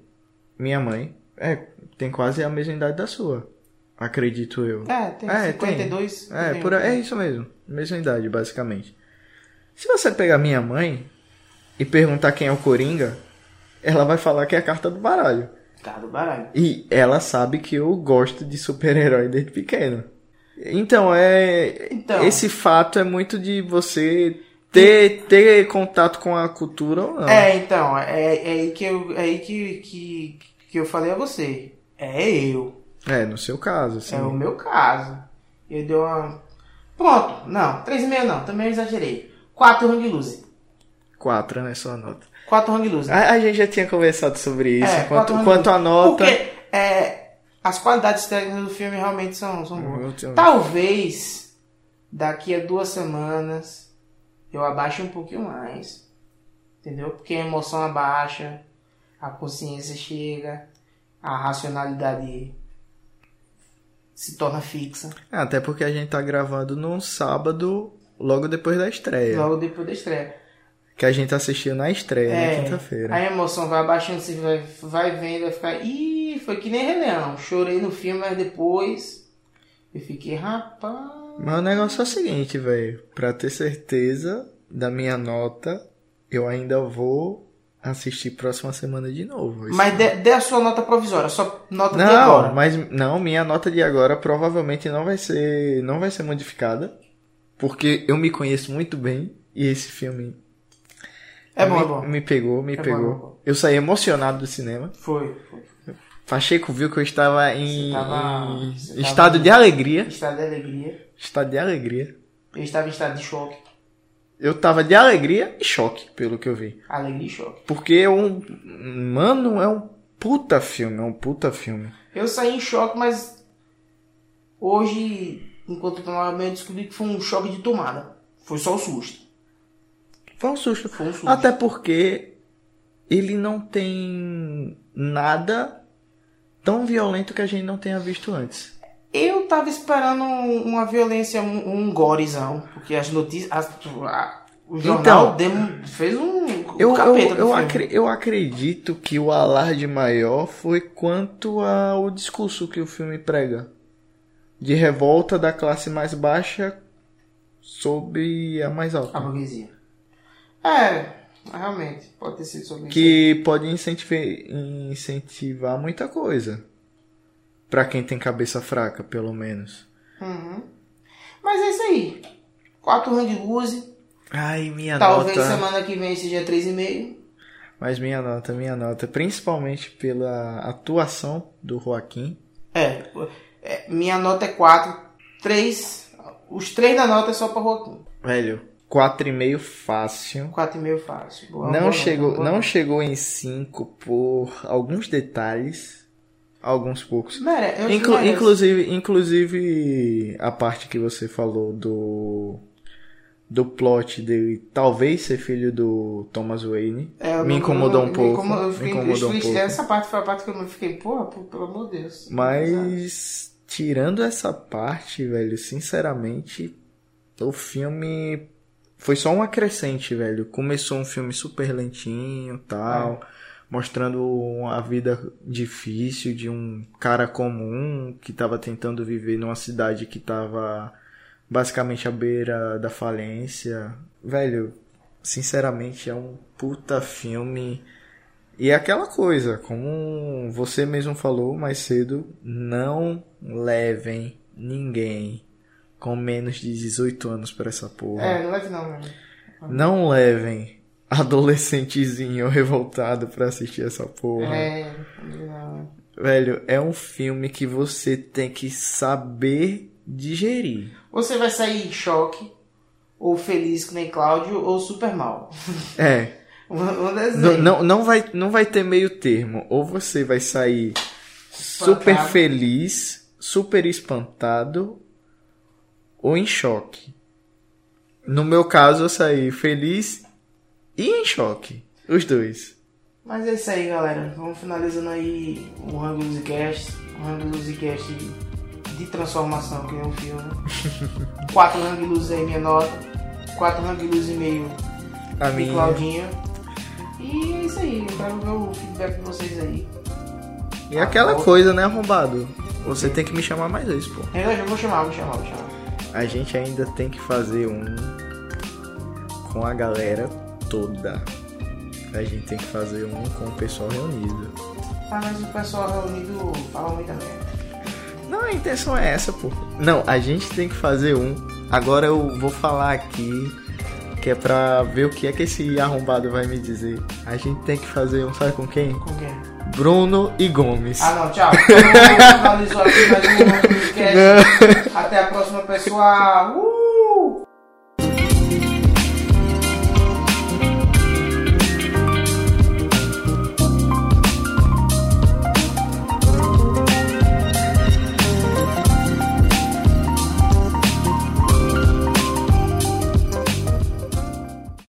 Minha mãe. É, tem quase a mesma idade da sua. Acredito eu. É, tem É, 52. É, tem- por, é isso mesmo. Mesma idade, basicamente. Se você pegar minha mãe e perguntar quem é o Coringa, ela vai falar que é a carta do baralho. Cara do baralho. E ela sabe que eu gosto de super-herói desde pequeno. Então, é. Então. Esse fato é muito de você ter, ter contato com a cultura ou não. É, então, é, é aí, que eu, é aí que, que, que eu falei a você. É eu. É, no seu caso, assim. É o meu caso. Eu dei uma. Pronto, não, 3,5 não, também eu exagerei. 4 hang loose. Quatro, né? Sua nota. 4 hang. A, a gente já tinha conversado sobre isso. É, quanto, quanto a nota. Porque é, as qualidades técnicas do filme realmente são, são boas. Talvez daqui a duas semanas eu abaixe um pouquinho mais. Entendeu? Porque a emoção abaixa, a consciência chega, a racionalidade se torna fixa. É, Até porque a gente tá gravando num sábado, logo depois da estreia. Logo depois da estreia. Que a gente assistiu na estreia, É, na quinta-feira. A emoção vai abaixando, você vai, vai vendo, vai ficar. Ih, foi que nem Rei Leão. Chorei no filme, mas depois eu fiquei, rapaz. Mas o negócio é o seguinte, velho. Pra ter certeza da minha nota, eu ainda vou assistir próxima semana de novo. Mas dê, dê a sua nota provisória, sua nota de Não, agora. mas não, minha nota de agora provavelmente não vai ser, não vai ser modificada, porque eu me conheço muito bem e esse filme É bom, me, é bom. me pegou, me É bom, pegou. é bom. Eu saí emocionado do cinema. Foi, foi. Pacheco viu que eu estava em, tava- em estado de alegria. Estado de alegria. Estado de alegria. Eu estava em estado de choque. Eu tava de alegria e choque, pelo que eu vi. Alegria e choque. Porque é um. Mano, é um puta filme, é um puta filme. Eu saí em choque, mas hoje, enquanto eu tomava banho, eu descobri que foi um choque de tomada. Foi só o susto. Foi um susto. Foi um susto. Até porque ele não tem nada tão violento que a gente não tenha visto antes. Eu tava esperando um- uma violência, um, um gorezão, porque as notícias. as- a- o jornal demo- fez um. um Eu, eu, do eu, filme. acre- eu acredito que o alarde maior foi quanto ao discurso que o filme prega. De revolta da classe mais baixa sobre a mais alta. A burguesia. É, realmente, pode ter sido sobre isso. que pode incentivar, incentivar muita coisa. Pra quem tem cabeça fraca, pelo menos. Uhum. Mas é isso aí. 4 hang loose. Ai, minha Talvez nota. semana que vem seja 3,5. Mas minha nota, minha nota. Principalmente pela atuação do Joaquim. É, é, minha nota é 4. 3. Os 3 da nota é só pra Joaquim. Velho, 4,5 fácil. 4,5 fácil. Boa, Não boa, chegou, boa. não chegou em 5 por alguns detalhes. Alguns poucos. Mere- Inclu- merece. inclusive, inclusive a parte que você falou do do plot dele talvez ser filho do Thomas Wayne É, me incomodou eu um pouco, Me incomodou, eu me fiquei, incomodou um fiquei- pouco. Essa parte foi a parte que eu fiquei, porra, pô, pelo amor de Deus. Mas tirando essa parte, velho, sinceramente, o filme foi só uma crescente, velho. Começou um filme super lentinho, tal, mostrando uma vida difícil de um cara comum que estava tentando viver numa cidade que estava basicamente à beira da falência. Velho, sinceramente é um puta filme. E é aquela coisa, como você mesmo falou mais cedo, não levem ninguém com menos de 18 anos para essa porra. É, não leve não, mano. Não levem adolescentezinho revoltado pra assistir essa porra. É, não. Velho, é um filme que você tem que saber digerir. Você vai sair em choque, ou feliz que nem Cláudio, ou super mal. É. Não, não, não, vai, não vai ter meio termo. Ou você vai sair super Espantado. feliz, super espantado, ou em choque. No meu caso, eu saí feliz e em choque. Os dois. Mas é isso aí, galera. Vamos finalizando aí o Rango Musicast. O Rango Musicast de transformação, que é um filme. Quatro Rango Luz aí, minha nota. Quatro Rango Luz e meio A de minha. Claudinha. E é isso aí. Eu quero ver o feedback de vocês aí. E aquela coisa, né, arrombado? Você tem que me chamar mais vezes, pô. Eu já vou chamar, vou chamar, vou chamar. A gente ainda tem que fazer um com a galera toda. A gente tem que fazer um com o pessoal reunido. Ah, mas o pessoal reunido fala muita merda. Não, a intenção é essa, pô. Não, a gente tem que fazer um. Agora eu vou falar aqui, que é pra ver o que é que esse arrombado vai me dizer. A gente tem que fazer um, sabe com quem? Com quem? Bruno e Gomes. Ah, não, tchau. Finalizou aqui mais um. Até a próxima, pessoal. Uh!